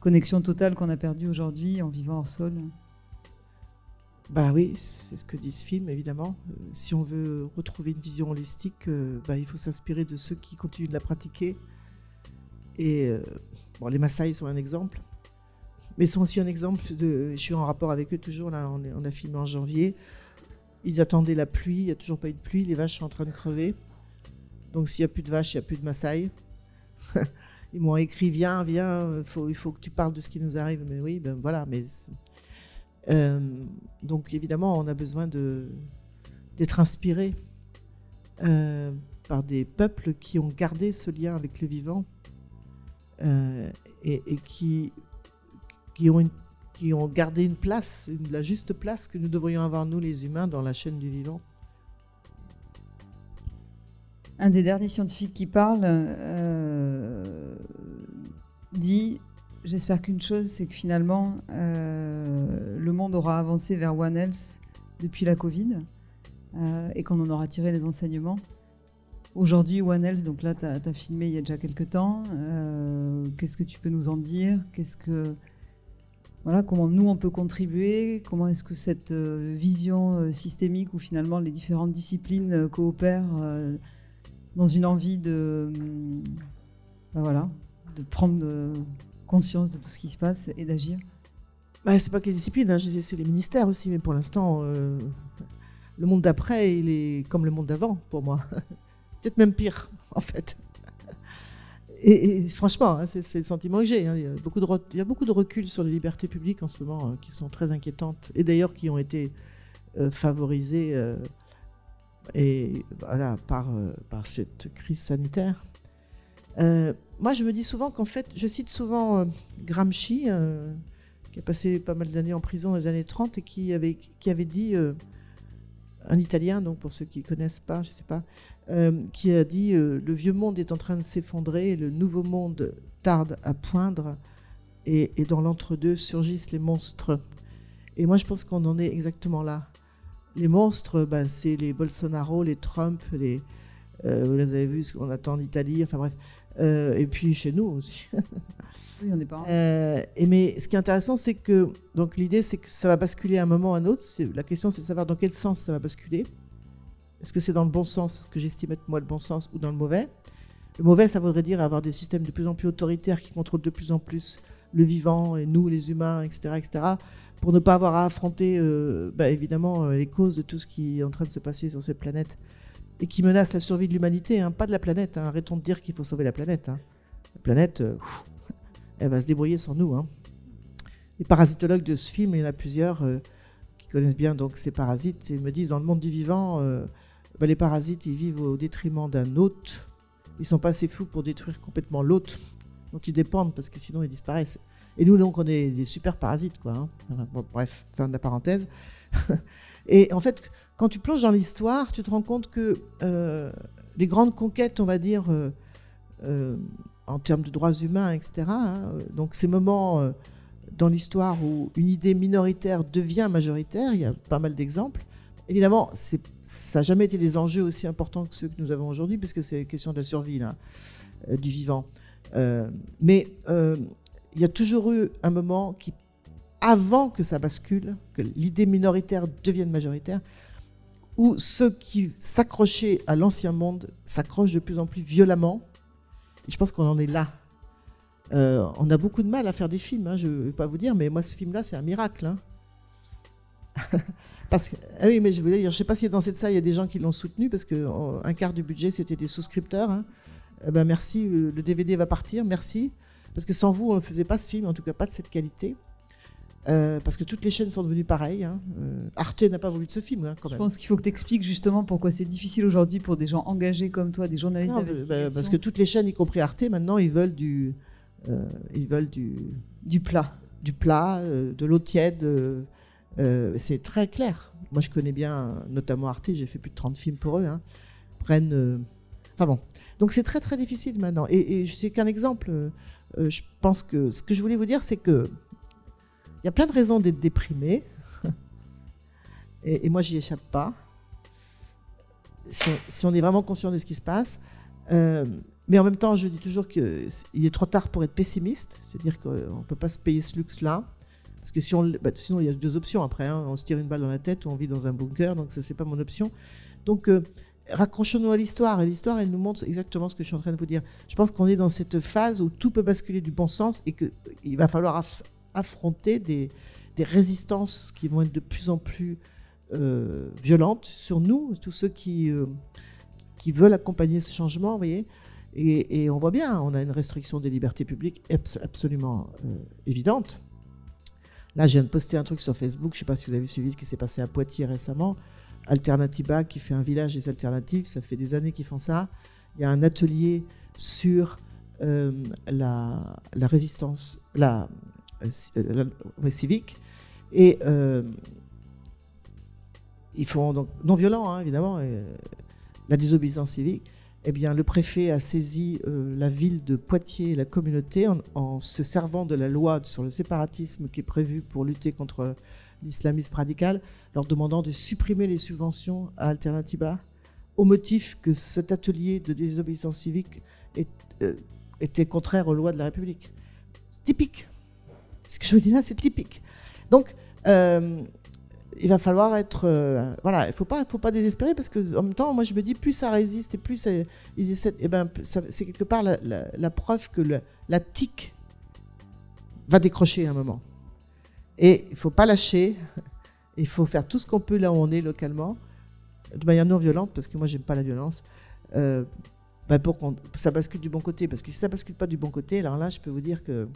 Connexion totale qu'on a perdue aujourd'hui en vivant hors sol. Bah oui, c'est ce que dit ce film, évidemment. Euh, si on veut retrouver une vision holistique, euh, bah, il faut s'inspirer de ceux qui continuent de la pratiquer. Et euh, bon, les Maasai sont un exemple, mais sont aussi un exemple de. Je suis en rapport avec eux toujours. Là, on, a filmé en janvier. Ils attendaient la pluie, il n'y a toujours pas eu de pluie. Les vaches sont en train de crever. Donc s'il n'y a plus de vaches, il n'y a plus de Maasai. Ils m'ont écrit Viens, viens, il faut que tu parles de ce qui nous arrive. Mais oui, ben voilà, mais euh, donc évidemment, on a besoin d'être inspiré euh, par des peuples qui ont gardé ce lien avec le vivant euh, et, qui, ont gardé une place, la juste place que nous devrions avoir, nous les humains, dans la chaîne du vivant. Un des derniers scientifiques qui parle dit J'espère qu'une chose, c'est que finalement, euh, le monde aura avancé vers One Health depuis la Covid euh, et qu'on en aura tiré les enseignements. Aujourd'hui, One Health, donc là, tu as, filmé il y a déjà quelques temps. Euh, qu'est-ce que tu peux nous en dire? Qu'est-ce que. Voilà, comment nous, on peut contribuer? Comment est-ce que cette vision systémique où finalement les différentes disciplines coopèrent dans une envie de. Ben voilà, de prendre conscience de tout ce qui se passe et d'agir bah, C'est pas que les disciplines, hein, c'est les ministères aussi, mais pour l'instant, euh, le monde d'après, il est comme le monde d'avant pour moi. Peut-être même pire, en fait. et, franchement, hein, c'est le sentiment que j'ai. Hein. Il, y a beaucoup de recul sur les libertés publiques en ce moment qui sont très inquiétantes et d'ailleurs qui ont été favorisées et voilà, par, par cette crise sanitaire. Moi, je me dis souvent qu'en fait, je cite souvent Gramsci, qui a passé pas mal d'années en prison dans les années 30 et qui avait, qui avait dit, euh, un Italien, donc pour ceux qui ne connaissent pas, je sais pas, euh, qui a dit euh, Le vieux monde est en train de s'effondrer, le nouveau monde tarde à poindre, et, dans l'entre-deux surgissent les monstres. Et moi, je pense qu'on en est exactement là. Les monstres, ben, c'est les Bolsonaro, les Trump, les, vous avez vu ce qu'on attend en Italie, enfin bref, et puis chez nous aussi. Oui, on n'est pas. Euh, et mais ce qui est intéressant, c'est que donc l'idée, c'est que ça va basculer à un moment ou à un autre. La question, c'est de savoir dans quel sens ça va basculer. Est-ce que c'est dans le bon sens, ce que j'estime être moi le bon sens, ou dans le mauvais? Le mauvais, ça voudrait dire avoir des systèmes de plus en plus autoritaires qui contrôlent de plus en plus le vivant et nous, les humains, etc., etc., pour ne pas avoir à affronter, euh, bah, évidemment, euh, les causes de tout ce qui est en train de se passer sur cette planète et qui menace la survie de l'humanité, hein, pas de la planète. Hein. Arrêtons de dire qu'il faut sauver la planète. Hein. La planète, elle va se débrouiller sans nous. Les parasitologues de ce film, il y en a plusieurs euh, qui connaissent bien donc ces parasites, et me disent dans le monde du vivant, euh, bah, les parasites, ils vivent au détriment d'un hôte. Ils sont pas assez fous pour détruire complètement l'hôte dont ils dépendent, parce que sinon ils disparaissent. Et nous, donc, on est des super parasites, quoi. Bref, fin de la parenthèse. et en fait, quand tu plonges dans l'histoire, tu te rends compte que euh, les grandes conquêtes, on va dire, en termes de droits humains, etc. Hein. Donc ces moments euh, dans l'histoire où une idée minoritaire devient majoritaire, il y a pas mal d'exemples. Évidemment, ça n'a jamais été des enjeux aussi importants que ceux que nous avons aujourd'hui, puisque c'est question de la survie euh, du vivant. Euh, mais il y a toujours eu un moment qui, avant que ça bascule, que l'idée minoritaire devienne majoritaire, où ceux qui s'accrochaient à l'ancien monde s'accrochent de plus en plus violemment je pense qu'on en est là. Euh, on a beaucoup de mal à faire des films, hein, je ne vais pas vous dire, mais moi, ce film-là, c'est un miracle. Hein. parce que, ah oui, mais je voulais dire, je ne sais pas si dans cette salle, il y a des gens qui l'ont soutenu, parce qu'un quart du budget, c'était des souscripteurs. Hein. Eh ben, merci, euh, le DVD va partir, merci. Parce que sans vous, on ne faisait pas ce film, en tout cas pas de cette qualité. Euh, parce que toutes les chaînes sont devenues pareilles. Hein. Euh, Arte n'a pas voulu de ce film, hein, quand Je pense qu'il faut que tu expliques justement pourquoi c'est difficile aujourd'hui pour des gens engagés comme toi, des journalistes bah, parce que toutes les chaînes, y compris Arte, maintenant, ils veulent du, euh, ils veulent du, du plat, du plat, de l'eau tiède. c'est très clair. Moi, je connais bien, notamment Arte. J'ai fait plus de 30 films pour eux. Hein. Prennent, enfin bon. Donc c'est très très difficile maintenant. Et, et je sais qu'un exemple. je pense que ce que je voulais vous dire, c'est que il y a plein de raisons d'être déprimé. et, moi, j'y échappe pas. Si on, est vraiment conscient de ce qui se passe. Euh, mais en même temps, je dis toujours qu'il est trop tard pour être pessimiste. C'est-à-dire qu'on ne peut pas se payer ce luxe-là. Parce que si on, bah, sinon, il y a deux options après. Hein. On se tire une balle dans la tête ou on vit dans un bunker. Donc, ça, c'est pas mon option. Donc, euh, raccrochons-nous à l'histoire. Et l'histoire, elle nous montre exactement ce que je suis en train de vous dire. Je pense qu'on est dans cette phase où tout peut basculer du bon sens et qu'il va falloir affronter des, résistances qui vont être de plus en plus euh, violentes sur nous, tous ceux qui, euh, qui veulent accompagner ce changement, vous voyez. Et, on voit bien, on a une restriction des libertés publiques absolument euh, évidente. Là, je viens de poster un truc sur Facebook, je ne sais pas si vous avez suivi ce qui s'est passé à Poitiers récemment. Alternativa qui fait un village des alternatives, ça fait des années qu'ils font ça. Il y a un atelier sur la, la, résistance, la, euh, civique. Et euh, ils font donc non violent, hein, évidemment, euh, la désobéissance civique. Eh bien, le préfet a saisi la ville de Poitiers et la communauté en, se servant de la loi sur le séparatisme qui est prévue pour lutter contre l'islamisme radical, leur demandant de supprimer les subventions à Alternativa au motif que cet atelier de désobéissance civique était contraire aux lois de la République. Typique. Ce que je vous dis là, c'est typique. Donc, euh, il va falloir être. Euh, voilà, il ne faut pas, désespérer parce que en même temps, moi, je me dis, plus ça résiste et plus. Et eh ben, c'est quelque part la, preuve que la tique va décrocher à un moment. Et il ne faut pas lâcher. Il faut faire tout ce qu'on peut là où on est localement, de manière non violente, parce que moi, j'aime pas la violence. Euh, bah, pour que ça bascule du bon côté. Parce que si ça bascule pas du bon côté, alors là, je peux vous dire que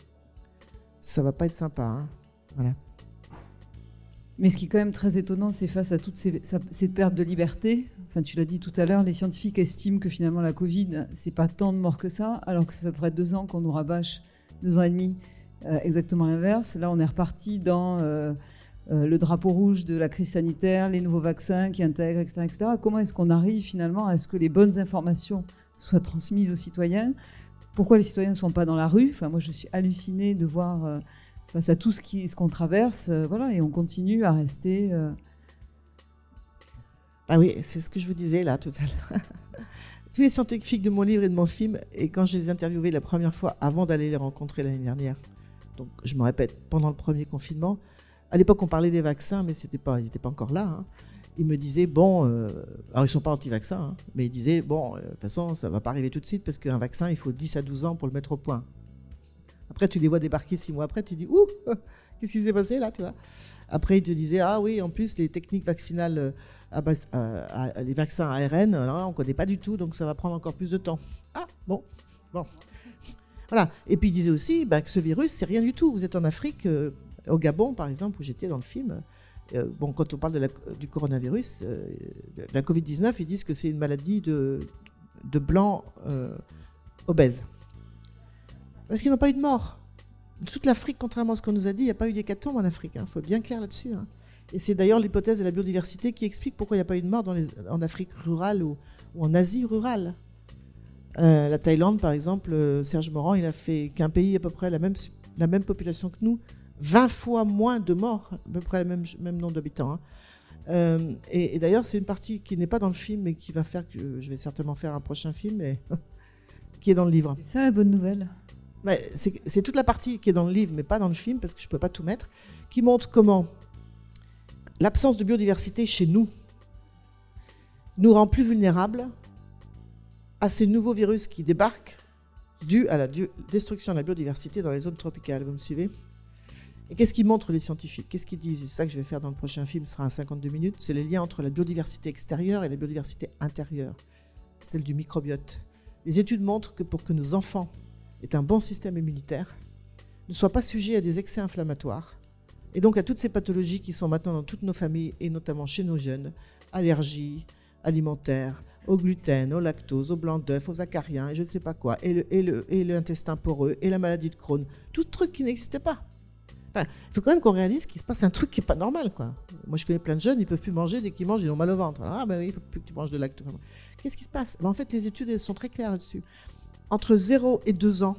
ça va pas être sympa. Hein. Voilà. Mais ce qui est quand même très étonnant, c'est face à toute cette perte de liberté. Enfin, tu l'as dit tout à l'heure, les scientifiques estiment que finalement la Covid, c'est pas tant de morts que ça, alors que ça fait près de deux ans qu'on nous rabâche, deux ans et demi, euh, exactement l'inverse. Là, on est reparti dans euh, euh, le drapeau rouge de la crise sanitaire, les nouveaux vaccins qui intègrent, etc. etc. Comment est-ce qu'on arrive finalement à ce que les bonnes informations soient transmises aux citoyens Pourquoi les citoyens ne sont pas dans la rue moi, je suis hallucinée de voir face à tout ce qu'on traverse, euh, voilà, et on continue à rester. Euh, ah oui, c'est ce que je vous disais là tout à l'heure. Tous les scientifiques de mon livre et de mon film, et quand je les ai interviewés la première fois avant d'aller les rencontrer l'année dernière, donc je me répète, pendant le premier confinement, à l'époque on parlait des vaccins, mais pas, ils n'étaient pas encore là. Hein. Ils me disaient, bon, euh, alors ils sont pas anti-vaccins, hein, mais ils disaient, bon, de toute façon, ça va pas arriver tout de suite parce qu'un vaccin, il faut 10 à 12 ans pour le mettre au point. Après, tu les vois débarquer six mois après, tu dis Ouh, qu'est-ce qui s'est passé là tu vois? Après, ils te disaient Ah oui, en plus, les techniques vaccinales, euh, euh, les vaccins ARN, alors là, on connaît pas du tout, donc ça va prendre encore plus de temps. Ah, bon, bon. Voilà. Et puis, ils disaient aussi bah, que ce virus, c'est rien du tout. Vous êtes en Afrique, euh, au Gabon, par exemple, où j'étais dans le film. Bon, quand on parle de du coronavirus, de la Covid-19, ils disent que c'est une maladie de, de blancs obèses. Parce qu'ils n'ont pas eu de mort. Toute l'Afrique, contrairement à ce qu'on nous a dit, il n'y a pas eu d'hécatombe en Afrique. Il hein. faut être bien clair là-dessus. Hein. Et c'est d'ailleurs l'hypothèse de la biodiversité qui explique pourquoi il n'y a pas eu de mort en Afrique rurale ou, en Asie rurale. Euh, la Thaïlande, par exemple, euh, Serge Morand, il a fait qu'un pays à peu près la même population que nous, 20 fois moins de morts, à peu près le même, même nombre d'habitants. Hein. Euh, et, d'ailleurs, c'est une partie qui n'est pas dans le film, mais qui va faire que je vais certainement faire un prochain film, et qui est dans le livre. C'est ça la bonne nouvelle c'est toute la partie qui est dans le livre, mais pas dans le film, parce que je ne peux pas tout mettre, qui montre comment l'absence de biodiversité chez nous nous rend plus vulnérables à ces nouveaux virus qui débarquent dus à la destruction de la biodiversité dans les zones tropicales. Vous me suivez? Et qu'est-ce qu'ils montrent les scientifiques? Qu'est-ce qu'ils disent? C'est ça que je vais faire dans le prochain film, ce sera un 52 minutes. C'est les liens entre la biodiversité extérieure et la biodiversité intérieure, celle du microbiote. Les études montrent que pour que nos enfants est un bon système immunitaire, ne soit pas sujet à des excès inflammatoires, et donc à toutes ces pathologies qui sont maintenant dans toutes nos familles, et notamment chez nos jeunes, allergies alimentaires, au gluten, au lactose, au blanc d'œuf, aux acariens, et je ne sais pas quoi, et, l'intestin poreux, et la maladie de Crohn, tout truc qui n'existait pas. Il faut quand même qu'on réalise qu'il se passe un truc qui n'est pas normal. Quoi. Moi, je connais plein de jeunes, ils peuvent plus manger, dès qu'ils mangent, ils ont mal au ventre. Ah ben oui, il faut plus que tu manges de lactose. Qu'est-ce qui se passe? Ben, En fait, les études sont très claires là-dessus entre 0 et 2 ans,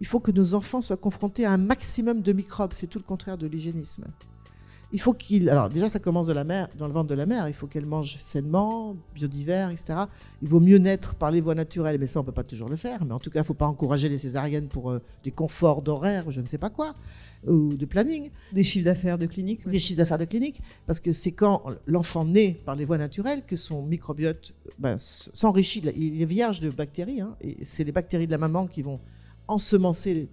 il faut que nos enfants soient confrontés à un maximum de microbes. C'est tout le contraire de l'hygiénisme. Il faut qu'ils. Alors, déjà, ça commence de la mer, dans le ventre de la mère. Il faut qu'elle mange sainement, biodivers, etc. Il vaut mieux naître par les voies naturelles, mais ça, on ne peut pas toujours le faire. Mais en tout cas, il ne faut pas encourager les césariennes pour euh, des conforts d'horaire, je ne sais pas quoi, ou de planning. Des chiffres d'affaires de clinique Des chiffres d'affaires de clinique. Parce que c'est quand l'enfant naît par les voies naturelles que son microbiote ben, s'enrichit. Il est vierge de bactéries. Hein, et c'est les bactéries de la maman qui vont ensemencer.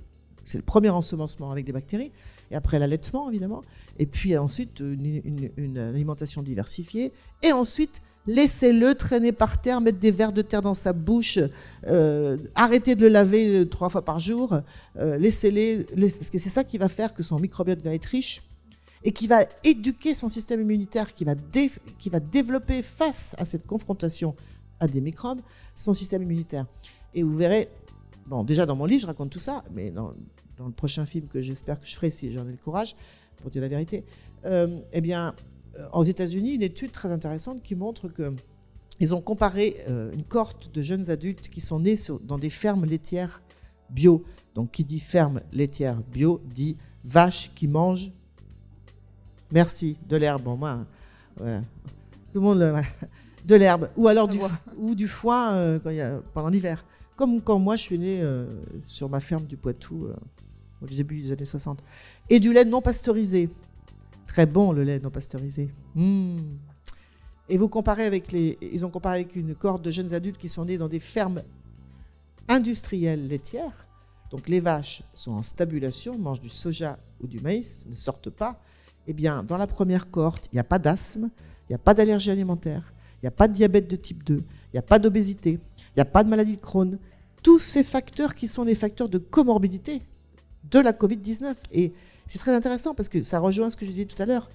C'est le premier ensemencement avec des bactéries et après l'allaitement évidemment, et puis ensuite une, alimentation diversifiée, et ensuite laissez-le traîner par terre, mettre des vers de terre dans sa bouche, euh, arrêtez de le laver euh, trois fois par jour, euh, laissez-les, parce que c'est ça qui va faire que son microbiote va être riche et qui va éduquer son système immunitaire, qui va, qui va développer face à cette confrontation à des microbes, son système immunitaire. Et vous verrez, bon, déjà dans mon livre, je raconte tout ça, mais dans, dans le prochain film que j'espère que je ferai si j'en ai le courage, pour dire la vérité, euh, eh bien, euh, aux États-Unis, une étude très intéressante qui montre que ils ont comparé euh, une cohorte de jeunes adultes qui sont nés dans des fermes laitières bio. Donc, qui dit ferme laitière bio dit vache qui mange, merci, de l'herbe. Bon, moi, tout le monde, de l'herbe. Ou alors du, ou du foin pendant l'hiver. Comme quand moi, je suis né sur ma ferme du Poitou au début des années 60. Et du lait non pasteurisé. Très bon le lait non pasteurisé. Hmm. Et vous comparez avec les. Ils ont comparé avec une corde de jeunes adultes qui sont nés dans des fermes industrielles laitières. Donc les vaches sont en stabulation, mangent du soja ou du maïs, ne sortent pas. Eh bien, dans la première cohorte, il n'y a pas d'asthme, il n'y a pas d'allergie alimentaire, il n'y a pas de diabète de type 2, il n'y a pas d'obésité, il n'y a pas de maladie de Crohn. Tous ces facteurs qui sont les facteurs de comorbidité de la Covid-19. Et c'est très intéressant parce que ça rejoint ce que je disais tout à l'heure.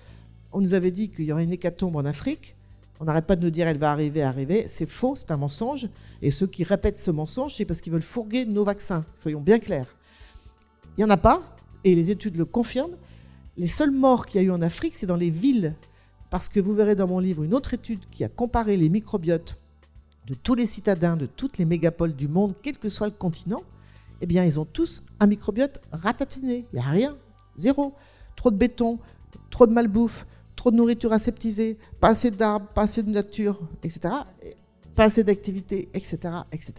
On nous avait dit qu'il y aurait une hécatombe en Afrique. On n'arrête pas de nous dire elle va arriver, arriver. C'est faux, c'est un mensonge. Et ceux qui répètent ce mensonge, c'est parce qu'ils veulent fourguer nos vaccins. Soyons bien clairs. Il n'y en a pas, et les études le confirment. Les seuls morts qu'il y a eu en Afrique, c'est dans les villes. Parce que vous verrez dans mon livre une autre étude qui a comparé les microbiotes de tous les citadins, de toutes les mégapoles du monde, quel que soit le continent. Eh bien, ils ont tous un microbiote ratatiné. Il n'y a rien. Zéro. Trop de béton, trop de malbouffe, trop de nourriture aseptisée, pas assez d'arbres, pas assez de nature, etc. Pas assez d'activité, etc., etc.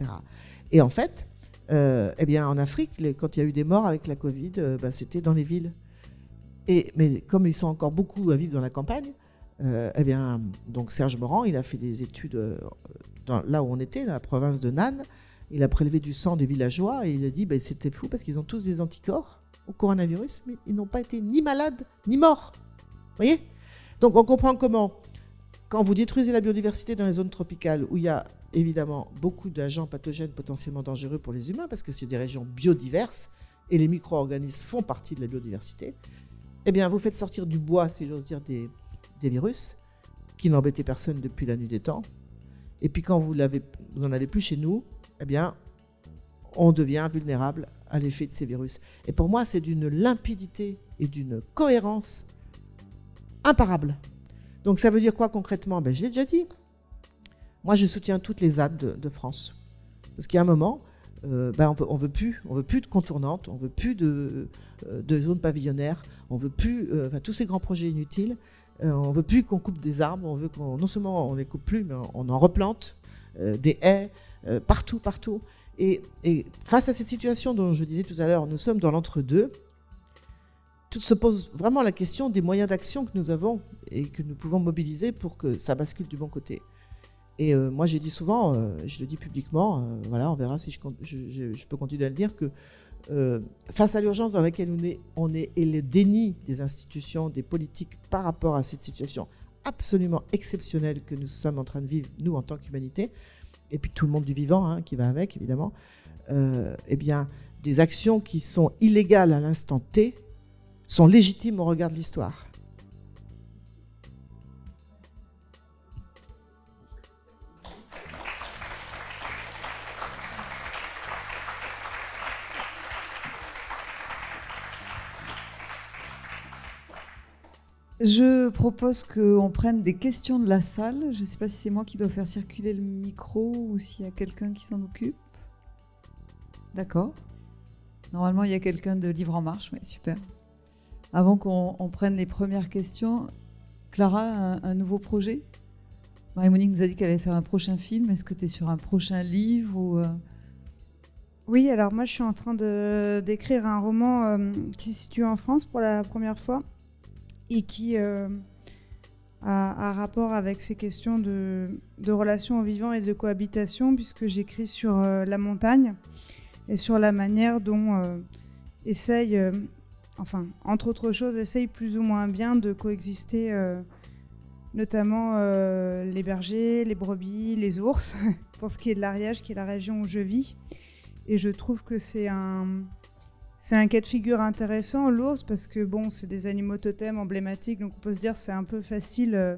Et en fait, euh, eh bien, en Afrique, quand il y a eu des morts avec la Covid, euh, ben, c'était dans les villes. Et, mais comme ils sont encore beaucoup à vivre dans la campagne, euh, eh bien, donc Serge Morand, il a fait des études là où on était, dans la province de Nannes. Il a prélevé du sang des villageois et il a dit ben, c'était fou parce qu'ils ont tous des anticorps au coronavirus, mais ils n'ont pas été ni malades ni morts. Vous voyez? Donc on comprend comment, quand vous détruisez la biodiversité dans les zones tropicales où il y a évidemment beaucoup d'agents pathogènes potentiellement dangereux pour les humains, parce que c'est des régions biodiverses et les micro-organismes font partie de la biodiversité, eh bien, vous faites sortir du bois, si j'ose dire, des, virus qui n'embêtaient personne depuis la nuit des temps. Et puis, quand vous, n'en avez plus chez nous, eh bien, on devient vulnérable à l'effet de ces virus. Et pour moi, c'est d'une limpidité et d'une cohérence imparable. Donc, ça veut dire quoi concrètement? Ben, Je l'ai déjà dit. Moi, je soutiens toutes les ZAD de, France. Parce qu'il y a un moment, euh, ben on, ne veut plus, veut plus de contournantes, on veut plus de, euh, de zones pavillonnaires, on veut plus, euh, tous ces grands projets inutiles. on veut plus qu'on coupe des arbres, on veut qu'on, non seulement on les coupe plus, mais on, en replante des haies partout, partout. Et, face à cette situation dont je disais tout à l'heure, nous sommes dans l'entre-deux. Tout se pose vraiment la question des moyens d'action que nous avons et que nous pouvons mobiliser pour que ça bascule du bon côté. Et euh, moi, j'ai dit souvent, euh, je le dis publiquement, euh, voilà, on verra si je, peux continuer à le dire, que face à l'urgence dans laquelle on est, et le déni des institutions, des politiques par rapport à cette situation absolument exceptionnelle que nous sommes en train de vivre, nous, en tant qu'humanité, et puis tout le monde du vivant hein, qui va avec, évidemment, eh bien, des actions qui sont illégales à l'instant T sont légitimes au regard de l'histoire. Je propose qu'on prenne des questions de la salle. Je ne sais pas si c'est moi qui dois faire circuler le micro ou s'il y a quelqu'un qui s'en occupe. D'accord. Normalement, il y a quelqu'un de Livre en Marche. Oui, super. Avant qu'on prenne les premières questions, Clara, un, nouveau projet? Marie-Monique nous a dit qu'elle allait faire un prochain film. Est-ce que tu es sur un prochain livre euh? Oui, alors moi je suis en train d'écrire un roman euh, qui se situe en France pour la première fois et qui euh, a, rapport avec ces questions de, relations au vivant et de cohabitation, puisque j'écris sur euh, la montagne et sur la manière dont euh, essaye, enfin, entre autres choses, essaye plus ou moins bien de coexister notamment les bergers, les brebis, les ours, pour ce qui est de l'Ariège, qui est la région où je vis. Et je trouve que c'est un, c'est un cas de figure intéressant, l'ours, parce que bon, c'est des animaux totems emblématiques, donc on peut se dire c'est un peu facile euh,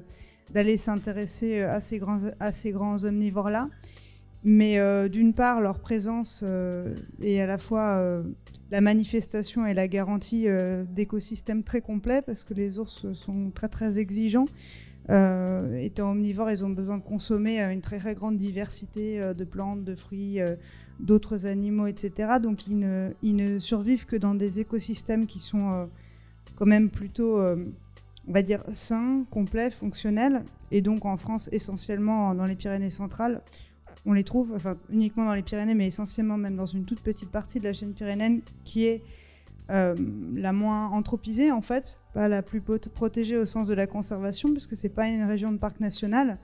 d'aller s'intéresser euh, à ces grands, à ces grands omnivores-là. Mais euh, d'une part, leur présence est à la fois la manifestation et la garantie d'écosystèmes très complets, parce que les ours sont très très exigeants. étant omnivores, ils ont besoin de consommer une très très grande diversité de plantes, de fruits, d'autres animaux, etc. Donc ils ne, survivent que dans des écosystèmes qui sont euh, quand même plutôt, euh, on va dire, sains, complets, fonctionnels. Et donc en France, essentiellement dans les Pyrénées centrales, on les trouve, enfin uniquement dans les Pyrénées, mais essentiellement même dans une toute petite partie de la chaîne pyrénéenne qui est euh, la moins anthropisée en fait, pas la plus protégée au sens de la conservation, puisque c'est pas une région de parc national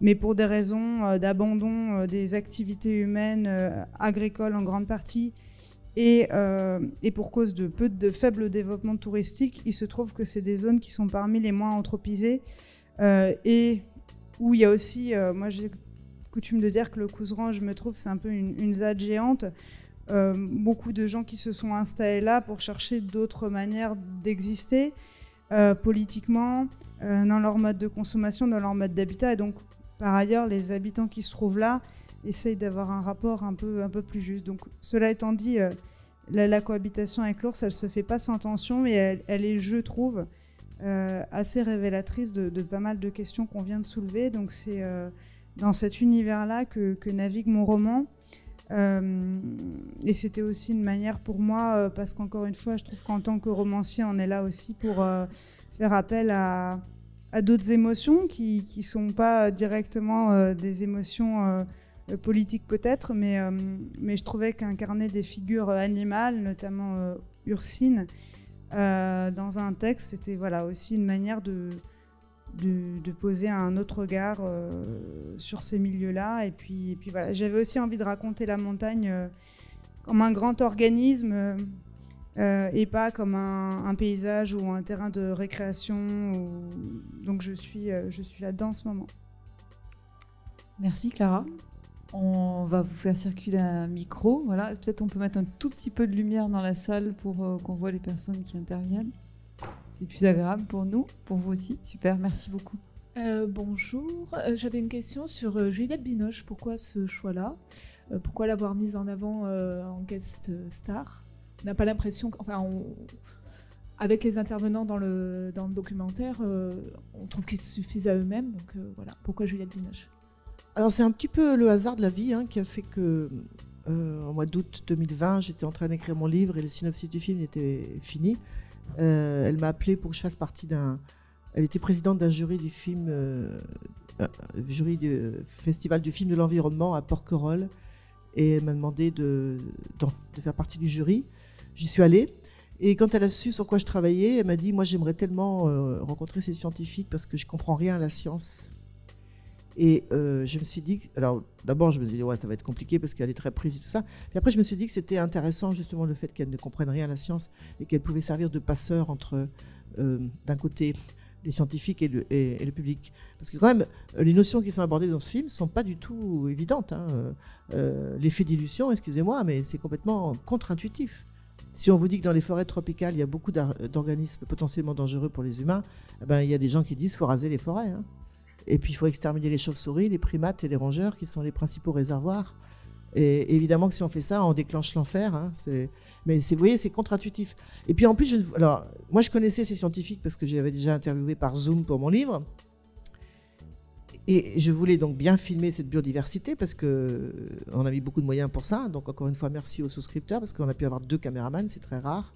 mais pour des raisons euh, d'abandon euh, des activités humaines euh, agricoles en grande partie et, pour cause de peu de faible développement touristique, il se trouve que c'est des zones qui sont parmi les moins anthropisées et où il y a aussi, moi j'ai coutume de dire que le couserand, je me trouve, c'est un peu une, une ZAD géante. Beaucoup de gens qui se sont installés là pour chercher d'autres manières d'exister politiquement, euh, dans leur mode de consommation, dans leur mode d'habitat. Et donc, par ailleurs, les habitants qui se trouvent là essayent d'avoir un rapport un peu, un peu plus juste. Donc, cela étant dit, la, cohabitation avec l'ours, elle se fait pas sans tension, mais elle, est, je trouve, assez révélatrice de, pas mal de questions qu'on vient de soulever. Donc, c'est dans cet univers-là que, navigue mon roman. Euh, et c'était aussi une manière pour moi, euh, parce qu'encore une fois, je trouve qu'en tant que romancier, on est là aussi pour euh, faire appel à, d'autres émotions qui ne sont pas directement des émotions politiques peut-être, mais, mais je trouvais qu'incarner des figures animales, notamment Ursine, dans un texte, c'était voilà, aussi une manière de, de, poser un autre regard euh, sur ces milieux-là. Et puis, et puis voilà, j'avais aussi envie de raconter la montagne euh, comme un grand organisme euh, et pas comme un, paysage ou un terrain de récréation. Donc je suis, je suis là-dedans en ce moment. Merci Clara. On va vous faire circuler un micro. Voilà, peut-être on peut mettre un tout petit peu de lumière dans la salle pour qu'on voit les personnes qui interviennent. C'est plus agréable pour nous, pour vous aussi. Super, merci beaucoup. Euh, bonjour, euh, j'avais une question sur euh, Juliette Binoche. Pourquoi ce choix-là? Pourquoi l'avoir mise en avant en guest star? On n'a pas l'impression, enfin, avec les intervenants dans le, dans le documentaire, on trouve qu'ils suffisent à eux-mêmes. Donc voilà, pourquoi Juliette Binoche? Alors c'est un petit peu le hasard de la vie hein, qui a fait que, en mois d'août 2020, j'étais en train d'écrire mon livre et le synopsis du film était fini. Euh, elle m'a appelé pour que je fasse partie d'un. Elle était présidente d'un jury du film, euh, jury du festival du film de l'environnement à Porquerolles, et elle m'a demandé de, de, faire partie du jury. J'y suis allée. Et quand elle a su sur quoi je travaillais, elle m'a dit Moi, j'aimerais tellement euh, rencontrer ces scientifiques parce que je comprends rien à la science. Et euh, je me suis dit, alors d'abord je me suis dit, ouais, ça va être compliqué parce qu'elle est très prise et tout ça. Puis après je me suis dit que c'était intéressant justement le fait qu'elle ne comprenne rien à la science et qu'elle pouvait servir de passeur entre, euh, d'un côté, les scientifiques et le, et, le, public. Parce que quand même, les notions qui sont abordées dans ce film ne sont pas du tout évidentes. Hein. Euh, l'effet d'illusion, excusez-moi, mais c'est complètement contre-intuitif. Si on vous dit que dans les forêts tropicales, il y a beaucoup d'organismes potentiellement dangereux pour les humains, eh ben, il y a des gens qui disent qu'il faut raser les forêts. Hein. Et puis il faut exterminer les chauves-souris, les primates et les rongeurs qui sont les principaux réservoirs. Et évidemment que si on fait ça, on déclenche l'enfer. Hein, mais vous voyez, c'est contre-intuitif. Et puis en plus, alors, moi je connaissais ces scientifiques parce que j'avais déjà interviewé par Zoom pour mon livre. Et je voulais donc bien filmer cette biodiversité parce qu'on euh, a mis beaucoup de moyens pour ça. Donc encore une fois, merci aux souscripteurs parce qu'on a pu avoir deux caméramans, c'est très rare,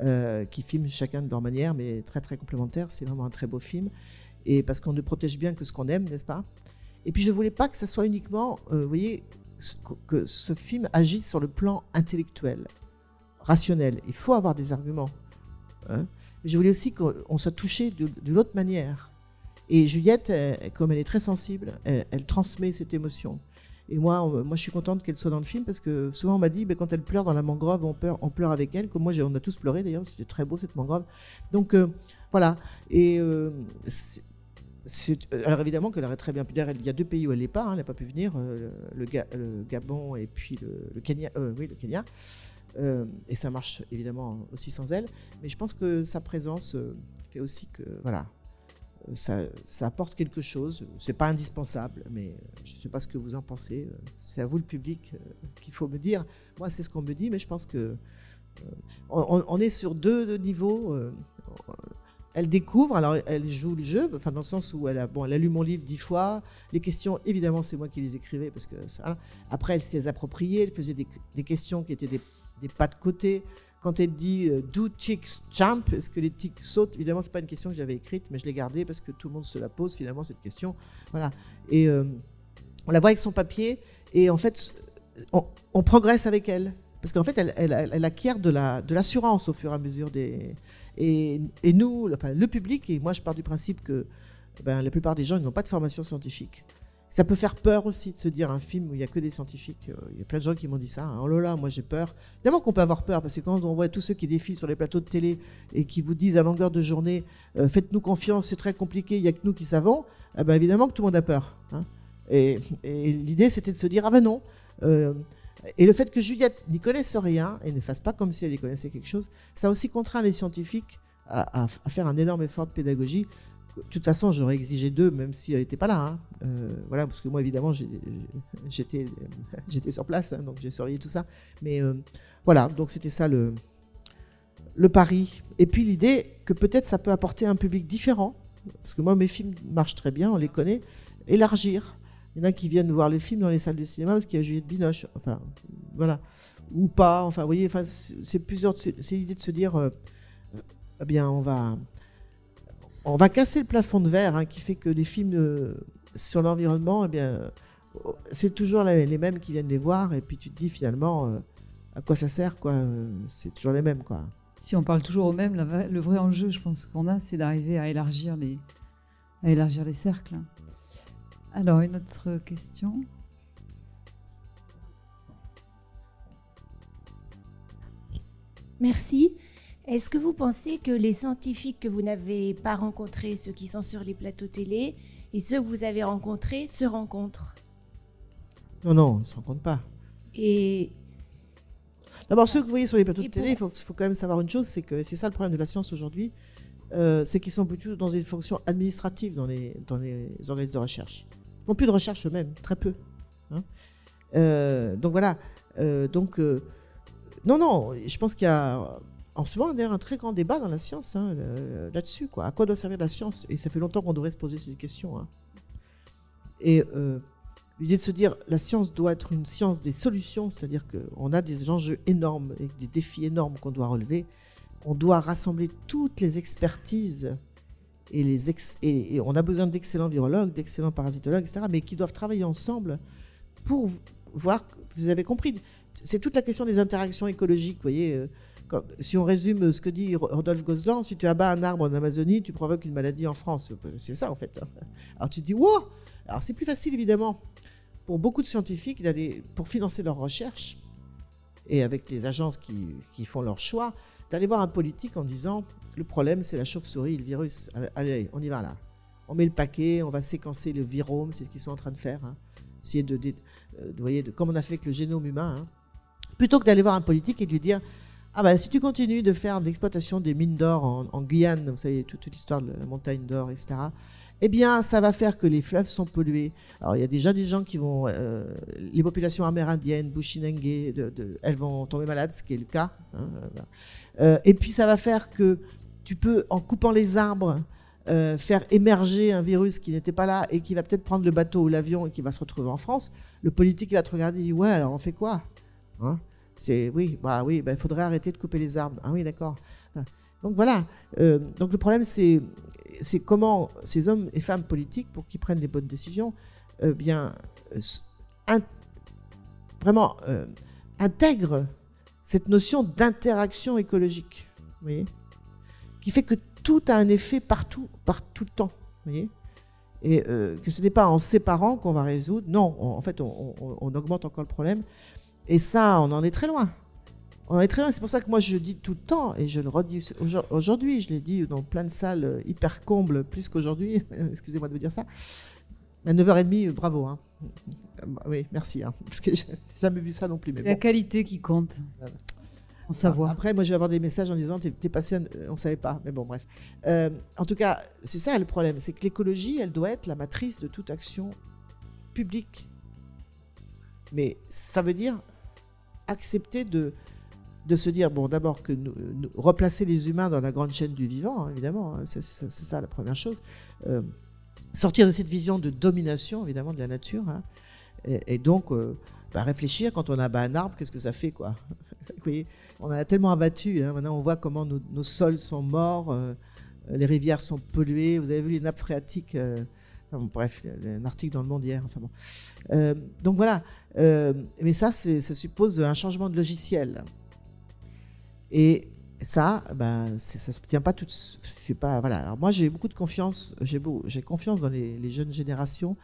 euh, qui filment chacun de leur manière, mais très très complémentaires. C'est vraiment un très beau film et parce qu'on ne protège bien que ce qu'on aime, n'est-ce pas? Et puis je voulais pas que ça soit uniquement, euh, vous voyez, que ce film agisse sur le plan intellectuel, rationnel. Il faut avoir des arguments. Hein Mais je voulais aussi qu'on soit touché de, l'autre manière. Et Juliette, comme elle est très sensible, elle, transmet cette émotion. Et moi, moi, je suis contente qu'elle soit dans le film parce que souvent on m'a dit, ben, quand elle pleure dans la mangrove, on pleure, on pleure avec elle. Comme moi, on a tous pleuré d'ailleurs, c'était très beau cette mangrove. Donc euh, voilà. Et euh, alors évidemment qu'elle aurait très bien pu dire, il y a deux pays où elle n'est pas, hein, elle n'a pas pu venir, euh, le, Gabon et puis le, Kenya. Euh, oui, le Kenya. Euh, et ça marche évidemment aussi sans elle. Mais je pense que sa présence fait aussi que voilà, ça, apporte quelque chose. C'est pas indispensable, mais je ne sais pas ce que vous en pensez. C'est à vous le public qu'il faut me dire. Moi, c'est ce qu'on me dit, mais je pense que on, est sur deux niveaux elle découvre, alors elle joue le jeu, enfin dans le sens où elle a, bon, elle a lu mon livre dix fois. Les questions, évidemment, c'est moi qui les écrivais parce que ça. Après, elle s'est appropriée, elle faisait des, questions qui étaient des, pas de côté. Quand elle dit euh, Do chicks jump Est-ce que les ticks sautent? Évidemment, c'est pas une question que j'avais écrite, mais je l'ai gardée parce que tout le monde se la pose finalement cette question. Voilà. Et euh, on la voit avec son papier et en fait, on, progresse avec elle parce qu'en fait, elle, acquiert de l'assurance au fur et à mesure des, et, nous, enfin, le public, et moi je pars du principe que ben, la plupart des gens n'ont pas de formation scientifique. Ça peut faire peur aussi de se dire un film où il n'y a que des scientifiques. Euh, il y a plein de gens qui m'ont dit ça. Hein. Oh là là, moi j'ai peur. Évidemment qu'on peut avoir peur parce que quand on voit tous ceux qui défilent sur les plateaux de télé et qui vous disent à longueur de journée euh, faites-nous confiance, c'est très compliqué, il n'y a que nous qui savons, eh ben, évidemment que tout le monde a peur. Hein. Et, l'idée, c'était de se dire, ah ben non. Euh, et le fait que Juliette n'y connaisse rien et ne fasse pas comme si elle y connaissait quelque chose, ça aussi contraint les scientifiques à, faire un énorme effort de pédagogie. De toute façon, j'aurais exigé d'eux, même si elle n'était pas là. Hein. Euh, voilà, parce que moi, évidemment, j'étais sur place, hein, donc j'ai surveillé tout ça. Mais euh, voilà, donc c'était ça le pari. Et puis l'idée que peut-être ça peut apporter un public différent, parce que moi, mes films marchent très bien, on les connaît, élargir. Il y en a qui viennent voir les films dans les salles de cinéma parce qu'il y a Juliette Binoche. Enfin, voilà. Ou pas. Enfin, voyez, enfin, c'est plusieurs. C'est l'idée de se dire, euh, eh bien, on va, on va casser le plafond de verre hein, qui fait que les films euh, sur l'environnement, eh bien, c'est toujours les, mêmes qui viennent les voir. Et puis tu te dis finalement, euh, à quoi ça sert, quoi C'est toujours les mêmes, quoi. Si on parle toujours aux mêmes, le vrai enjeu, je pense qu'on a, c'est d'arriver à élargir les, à élargir les cercles. Alors, une autre question Merci. Est-ce que vous pensez que les scientifiques que vous n'avez pas rencontrés, ceux qui sont sur les plateaux télé, et ceux que vous avez rencontrés, se rencontrent? Non, non, ils ne se rencontrent pas. Et D'abord, ceux que vous voyez sur les plateaux de télé, il faut, faut, quand même savoir une chose, c'est que c'est ça le problème de la science aujourd'hui, euh, c'est qu'ils sont plutôt dans une fonction administrative dans les, dans les organismes de recherche font plus de recherche eux-mêmes, très peu. Hein. Euh, donc voilà. Euh, donc euh, non, non. Je pense qu'il y a en ce moment d'ailleurs un très grand débat dans la science hein, là-dessus. Quoi. À quoi doit servir la science? Et ça fait longtemps qu'on devrait se poser ces questions. Hein. Et l'idée de se dire la science doit être une science des solutions, c'est-à-dire qu'on a des enjeux énormes et des défis énormes qu'on doit relever. On doit rassembler toutes les expertises et, les et, on a besoin d'excellents virologues, d'excellents parasitologues, etc., mais qui doivent travailler ensemble pour voir, vous avez compris, c'est toute la question des interactions écologiques, vous voyez. Euh, si on résume ce que dit Rodolphe Gozlan, si tu abats un arbre en Amazonie, tu provoques une maladie en France. C'est ça, en fait. Alors tu te dis, wow Alors c'est plus facile, évidemment, pour beaucoup de scientifiques d'aller, pour financer leurs recherches, et avec les agences qui, qui font leurs choix, d'aller voir un politique en disant le problème, c'est la chauve-souris, le virus. Allez, on y va là. On met le paquet, on va séquencer le virome, c'est ce qu'ils sont en train de faire. Hein. Essayer de, euh, voyez, de, comme on a fait avec le génome humain. Hein. Plutôt que d'aller voir un politique et de lui dire Ah ben, si tu continues de faire l'exploitation des mines d'or en, Guyane, vous savez, toute, l'histoire de la montagne d'or, etc., eh bien, ça va faire que les fleuves sont pollués. Alors, il y a déjà des gens qui vont. Euh, les populations amérindiennes, Bushinengue, elles vont tomber malades, ce qui est le cas. Hein, euh, et puis, ça va faire que tu peux, en coupant les arbres, euh, faire émerger un virus qui n'était pas là et qui va peut-être prendre le bateau ou l'avion et qui va se retrouver en France, le politique va te regarder et dit ouais alors on fait quoi hein? C'est oui bah oui bah, il faudrait arrêter de couper les arbres. Ah oui d'accord. Donc voilà euh, donc le problème c'est comment ces hommes et femmes politiques pour qu'ils prennent les bonnes décisions euh, bien vraiment intègrent cette notion d'interaction écologique. Vous voyez? Qui fait que tout a un effet partout, par tout le temps. voyez? Et euh, que ce n'est pas en séparant qu'on va résoudre. Non, en fait, on, augmente encore le problème. Et ça, on en est très loin. On en est très loin. C'est pour ça que moi, je dis tout le temps, et je le redis aujourd'hui, je l'ai dit dans plein de salles euh, hyper combles, plus qu'aujourd'hui. Excusez-moi de vous dire ça. À 9h30, bravo. Hein. Oui, merci. Hein, parce que j'ai jamais vu ça non plus. Mais La qualité qui compte. Après, moi, je vais avoir des messages en disant T'es passé, on ne savait pas. Mais bon, bref. Euh, en tout cas, c'est ça le problème c'est que l'écologie, elle doit être la matrice de toute action publique. Mais ça veut dire accepter de, de se dire bon, d'abord, que replacer les humains dans la grande chaîne du vivant, hein, évidemment, hein, c'est ça la première chose. Euh, sortir de cette vision de domination, évidemment, de la nature. Hein, et, donc, euh, bah, réfléchir quand on abat un arbre, qu'est-ce que ça fait, quoi? Vous voyez? On a tellement abattu. Hein. Maintenant, on voit comment nos, sols sont morts, euh, les rivières sont polluées. Vous avez vu les nappes phréatiques. Euh, bref, un article dans le monde hier. Enfin bon. Euh, donc voilà. mais ça, ça suppose un changement de logiciel. Et ça, ben, ça ne se tient pas tout. C'est pas voilà. Alors moi, j'ai beaucoup de confiance. J'ai j'ai confiance dans les, les jeunes générations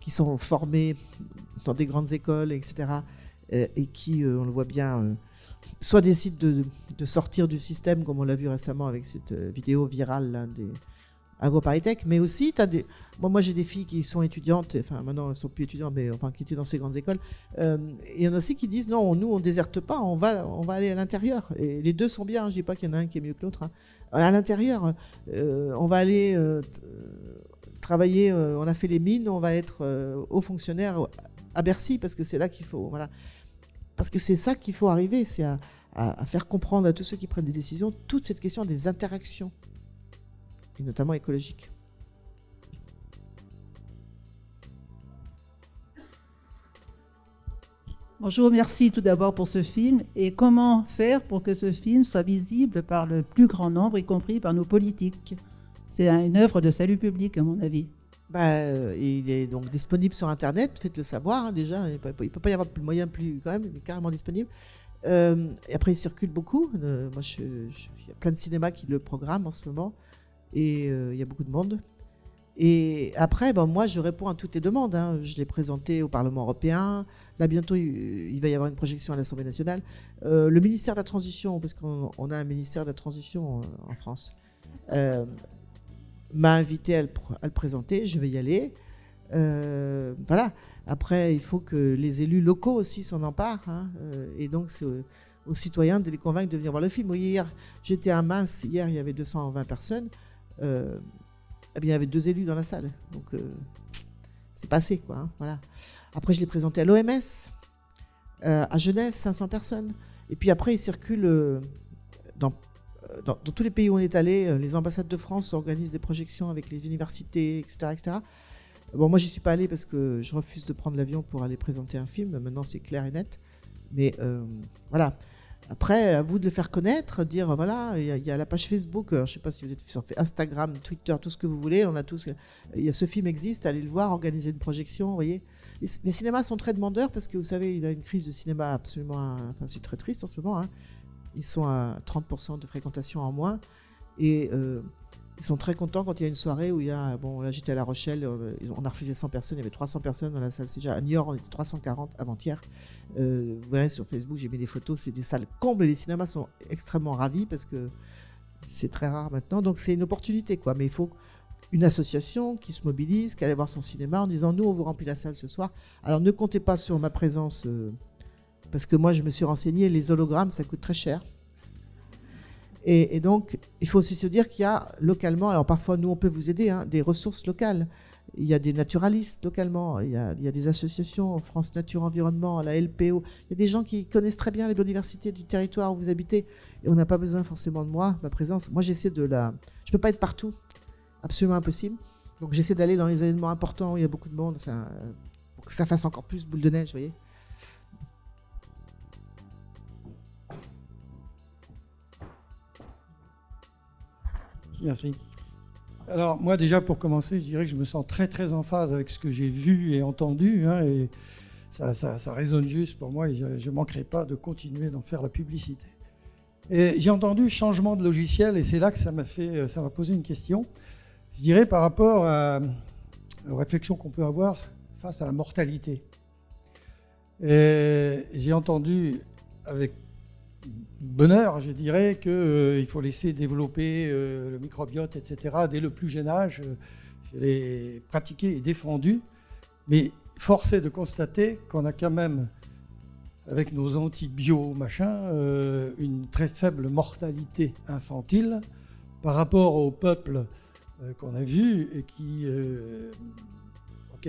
qui sont formées dans des grandes écoles, etc. Euh, et qui, euh, on le voit bien, euh, soit décident de, sortir du système, comme on l'a vu récemment avec cette vidéo virale des, AgroParisTech, mais aussi, moi j'ai des filles qui sont étudiantes, enfin maintenant elles ne sont plus étudiantes, mais qui étaient dans ces grandes écoles. Il y en a aussi qui disent non, nous on déserte pas, on va, on va aller à l'intérieur. Et les deux sont bien, je ne dis pas qu'il y en a un qui est mieux que l'autre. Hein. À l'intérieur, on va aller travailler, on a fait les mines, on va être haut fonctionnaire à Bercy parce que c'est là qu'il faut. Voilà. Parce que c'est ça qu'il faut arriver, c'est à, faire comprendre à tous ceux qui prennent des décisions toute cette question des interactions et notamment écologique. Bonjour, merci tout d'abord pour ce film. Et comment faire pour que ce film soit visible par le plus grand nombre, y compris par nos politiques? C'est une œuvre de salut public, à mon avis. Bah, euh, il est donc disponible sur Internet, faites-le savoir hein, déjà. Il ne peut, pas y avoir de moyen plus quand même, il est carrément disponible. Euh, et après, il circule beaucoup. Euh, moi, il y a plein de cinémas qui le programment en ce moment et il y a beaucoup de monde. Et après, ben, moi, je réponds à toutes les demandes. Hein. Je l'ai présenté au Parlement européen. Là, bientôt, il, va y avoir une projection à l'Assemblée nationale. Le ministère de la Transition, parce qu'on a un ministère de la Transition en France, m'a invité à le, présenter. Je vais y aller. voilà. Après, il faut que les élus locaux aussi s'en emparent. Hein. et donc, c'est aux citoyens de les convaincre de venir voir le film. hier, j'étais à Mince. Hier, il y avait 220 personnes. Euh, eh bien, il y avait deux élus dans la salle. Donc, euh, c'est passé, quoi. Hein, voilà. Après, je l'ai présenté à l'OMS, euh, à Genève, 500 personnes. Et puis après, il circule dans, dans, tous les pays où on est allé. les ambassades de France organisent des projections avec les universités, etc. etc. Bon, moi, j'y suis pas allé parce que je refuse de prendre l'avion pour aller présenter un film. Maintenant, c'est clair et net. Mais voilà. Après, à vous de le faire connaître, dire voilà, il y, a la page Facebook, je ne sais pas si vous êtes sur Instagram, Twitter, tout ce que vous voulez, on a tous. Y a ce film existe, allez le voir, organiser une projection, vous voyez. Les, cinémas sont très demandeurs parce que vous savez, il y a une crise de cinéma absolument. Enfin, c'est très triste en ce moment. Hein. Ils sont à 30% de fréquentation en moins. Et euh, ils sont très contents quand il y a une soirée où il y a. Bon, là j'étais à La Rochelle, euh, on a refusé 100 personnes, il y avait 300 personnes dans la salle déjà. À New York, on était 340 avant-hier. Euh, vous verrez sur Facebook, j'ai mis des photos, c'est des salles combles et les cinémas sont extrêmement ravis parce que c'est très rare maintenant. Donc c'est une opportunité, quoi. Mais il faut une association qui se mobilise, qui allait voir son cinéma en disant nous, on vous remplit la salle ce soir. Alors ne comptez pas sur ma présence parce que moi je me suis renseigné, les hologrammes ça coûte très cher. Et, donc, il faut aussi se dire qu'il y a localement, alors parfois nous on peut vous aider, hein, des ressources locales. Il y a des naturalistes localement, il y a, des associations, France Nature Environnement, la LPO. Il y a des gens qui connaissent très bien les biodiversités du territoire où vous habitez. Et on n'a pas besoin forcément de moi, ma présence. Moi, j'essaie de la. Je ne peux pas être partout, absolument impossible. Donc, j'essaie d'aller dans les événements importants où il y a beaucoup de monde, pour que ça fasse encore plus boule de neige, vous voyez. Merci. Alors moi déjà pour commencer, je dirais que je me sens très très en phase avec ce que j'ai vu et entendu. Hein, et ça, résonne juste pour moi et je ne manquerai pas de continuer d'en faire la publicité. Et j'ai entendu changement de logiciel et c'est là que ça m'a fait, ça m'a posé une question. Je dirais par rapport à, aux réflexions qu'on peut avoir face à la mortalité. J'ai entendu avec bonheur, je dirais, qu'il euh, faut laisser développer euh, le microbiote, etc., dès le plus jeune âge. Euh, je l'ai pratiqué et défendu. Mais force est de constater qu'on a quand même, avec nos antibio, machin, une très faible mortalité infantile par rapport au peuple qu'on a vu et qui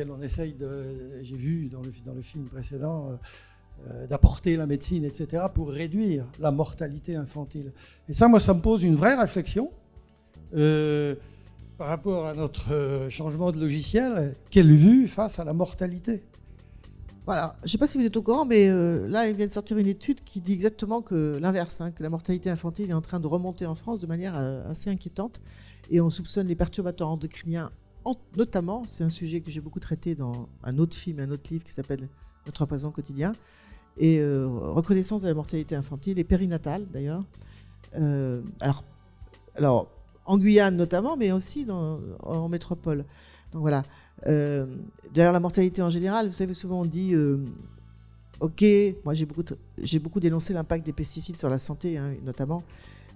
on essaye de. J'ai vu dans le, film précédent euh, d'apporter la médecine, etc., pour réduire la mortalité infantile. Et ça, moi, ça me pose une vraie réflexion euh, par rapport à notre euh, changement de logiciel. Quelle vue face à la mortalité voilà. Je ne sais pas si vous êtes au courant, mais là, il vient de sortir une étude qui dit exactement que l'inverse, hein, que la mortalité infantile est en train de remonter en France de manière assez inquiétante. Et on soupçonne les perturbateurs endocriniens, notamment, c'est un sujet que j'ai beaucoup traité dans un autre film, un autre livre qui s'appelle Notre présent quotidien, et euh, reconnaissance de la mortalité infantile et périnatale d'ailleurs. Euh, alors, alors, en Guyane notamment, mais aussi en métropole. Donc voilà. D'ailleurs, la mortalité en général, vous savez, souvent on dit euh, Ok, moi j'ai beaucoup, j'ai beaucoup dénoncé l'impact des pesticides sur la santé, hein, notamment.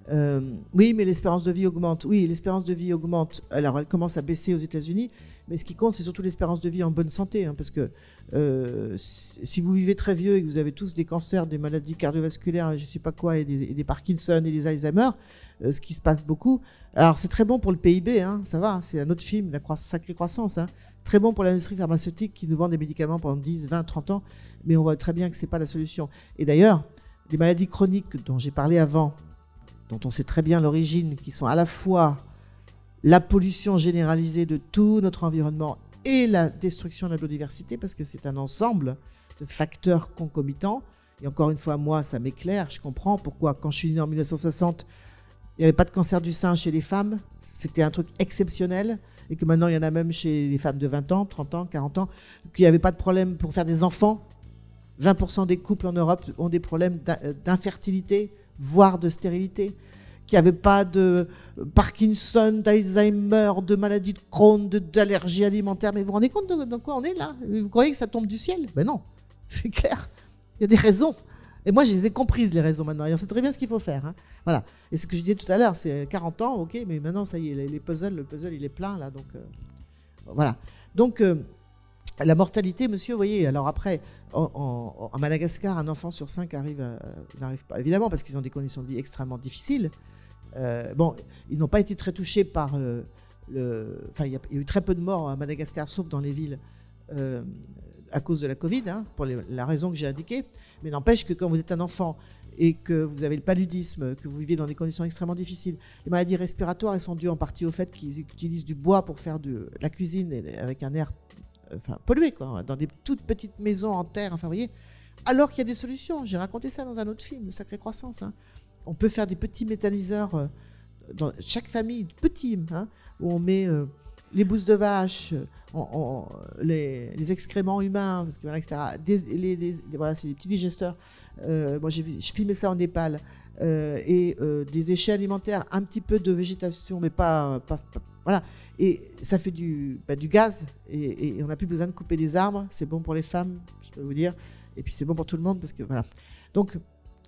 Euh, oui, mais l'espérance de vie augmente. Oui, l'espérance de vie augmente. Alors, elle commence à baisser aux États-Unis, mais ce qui compte, c'est surtout l'espérance de vie en bonne santé, hein, parce que euh, si vous vivez très vieux et que vous avez tous des cancers, des maladies cardiovasculaires, je ne sais pas quoi, et des, Parkinson et des Alzheimer, euh, ce qui se passe beaucoup. Alors, c'est très bon pour le PIB, hein, ça va, c'est un autre film, la sacrée croissance. Hein. Très bon pour l'industrie pharmaceutique qui nous vend des médicaments pendant 10, 20, 30 ans, mais on voit très bien que ce n'est pas la solution. Et d'ailleurs, les maladies chroniques dont j'ai parlé avant, dont on sait très bien l'origine, qui sont à la fois la pollution généralisée de tout notre environnement et la destruction de la biodiversité, parce que c'est un ensemble de facteurs concomitants. Et encore une fois, moi, ça m'éclaire, je comprends pourquoi, quand je suis né en 1960, il n'y avait pas de cancer du sein chez les femmes, c'était un truc exceptionnel, et que maintenant il y en a même chez les femmes de 20 ans, 30 ans, 40 ans, qu'il n'y avait pas de problème pour faire des enfants. 20% des couples en Europe ont des problèmes d'infertilité, voire de stérilité qu'il n'y avait pas de Parkinson, d'Alzheimer, de maladie de Crohn, d'allergie alimentaire. Mais vous vous rendez compte de, quoi on est là? Vous croyez que ça tombe du ciel? Ben non, c'est clair. Il y a des raisons. Et moi, je les ai comprises, les raisons maintenant. Et on sait très bien ce qu'il faut faire. Hein. Voilà. Et ce que je disais tout à l'heure, c'est 40 ans, ok, mais maintenant, ça y est, les, puzzles, le puzzle, il est plein, là. Donc, euh, voilà. Donc, euh, la mortalité, monsieur, vous voyez, alors après, en, Madagascar, un enfant sur cinq arrive, n'arrive pas, évidemment, parce qu'ils ont des conditions de vie extrêmement difficiles. Euh, bon, ils n'ont pas été très touchés par le. enfin, il y, a eu très peu de morts à Madagascar, sauf dans les villes, euh, à cause de la Covid, hein, pour la raison que j'ai indiquée. Mais n'empêche que quand vous êtes un enfant et que vous avez le paludisme, que vous vivez dans des conditions extrêmement difficiles, les maladies respiratoires, sont dues en partie au fait qu'ils utilisent du bois pour faire de la cuisine avec un air enfin, quoi, dans des toutes petites maisons en terre. Enfin, vous voyez. Alors qu'il y a des solutions. J'ai raconté ça dans un autre film, Sacrée Croissance. Hein on peut faire des petits méthaniseurs euh, dans chaque famille, petits, hein, où on met euh, les bousses de vache, euh, les, excréments humains, voilà, etc. c'est des petits digesteurs. Moi, j'ai je filmais ça en Népal. et des déchets alimentaires, un petit peu de végétation, mais pas, voilà. Et ça fait du, bah, du gaz, et, et on n'a plus besoin de couper des arbres. C'est bon pour les femmes, je peux vous dire. Et puis c'est bon pour tout le monde, parce que voilà. Donc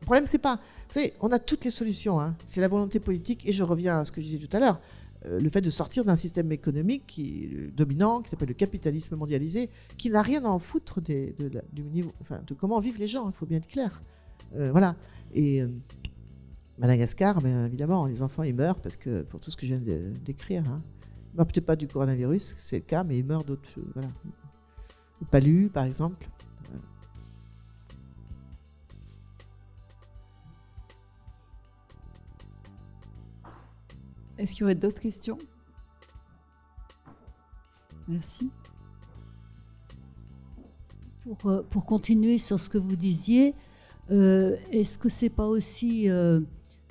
le problème, c'est pas. Vous savez, on a toutes les solutions. Hein. C'est la volonté politique. Et je reviens à ce que je disais tout à l'heure. Euh, le fait de sortir d'un système économique qui, dominant, qui s'appelle le capitalisme mondialisé, qui n'a rien à en foutre de, du comment vivent les gens. Il faut bien être clair. Euh, voilà. Et euh, Madagascar, ben, évidemment, les enfants, ils meurent parce que, pour tout ce que je viens d'écrire. Hein. Meurent peut-être pas du coronavirus, c'est le cas, mais ils meurent d'autres choses. Voilà. Le palu, par exemple. Est-ce qu'il y aurait d'autres questions? Merci. Pour, euh, pour, continuer sur ce que vous disiez, euh, est-ce que c'est pas aussi euh,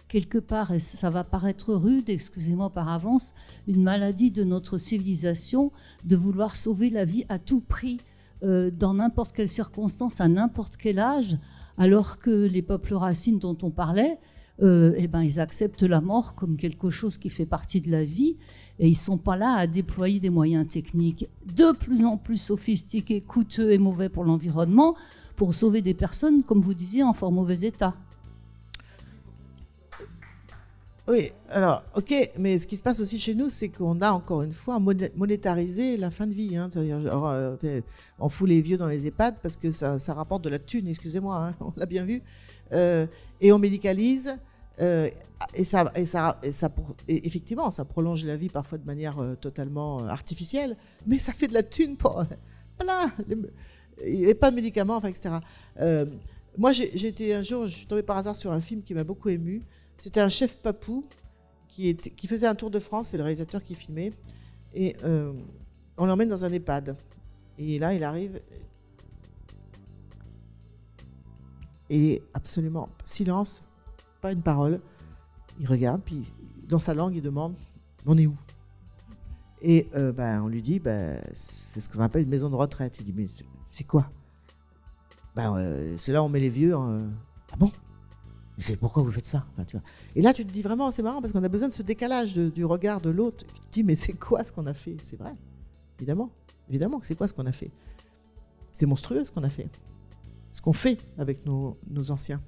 quelque part, et ça va paraître rude, excusez-moi par avance, une maladie de notre civilisation de vouloir sauver la vie à tout prix, dans n'importe quelle circonstance, à n'importe quel âge, alors que les peuples racines dont on parlait, euh, eh ben, ils acceptent la mort comme quelque chose qui fait partie de la vie et ils sont pas là à déployer des moyens techniques de plus en plus sophistiqués, coûteux et mauvais pour l'environnement pour sauver des personnes, comme vous disiez, en fort mauvais état. Oui, alors, ok, mais ce qui se passe aussi chez nous, c'est qu'on a encore une fois monétarisé la fin de vie. Hein, euh, on fout les vieux dans les EHPAD parce que ça, rapporte de la thune, excusez-moi, hein, on l'a bien vu. Euh, et on médicalise. Euh, et ça, et ça, et ça effectivement, ça prolonge la vie parfois de manière euh, totalement artificielle, mais ça fait de la thune pour plein. Il n'y a pas de médicaments, enfin, etc. moi, été un jour, je suis tombée par hasard sur un film qui m'a beaucoup ému. C'était un chef papou qui faisait un tour de France, c'est le réalisateur qui filmait, et on l'emmène dans un EHPAD. Et là, il arrive, Et absolument silence, pas une parole. Il regarde, puis dans sa langue, il demande On est où? Et euh, ben, on lui dit ben, C'est ce qu'on appelle une maison de retraite. Il dit Mais c'est quoi? Ben, euh, C'est là où on met les vieux. ah bon mais c'est pourquoi vous faites ça? Et là, tu te dis vraiment, c'est marrant parce qu'on a besoin de ce décalage du regard de l'autre. Tu te dis, mais c'est quoi ce qu'on a fait? C'est vrai, évidemment. Évidemment que c'est quoi ce qu'on a fait C'est monstrueux ce qu'on a fait ce qu'on fait avec nos, anciens.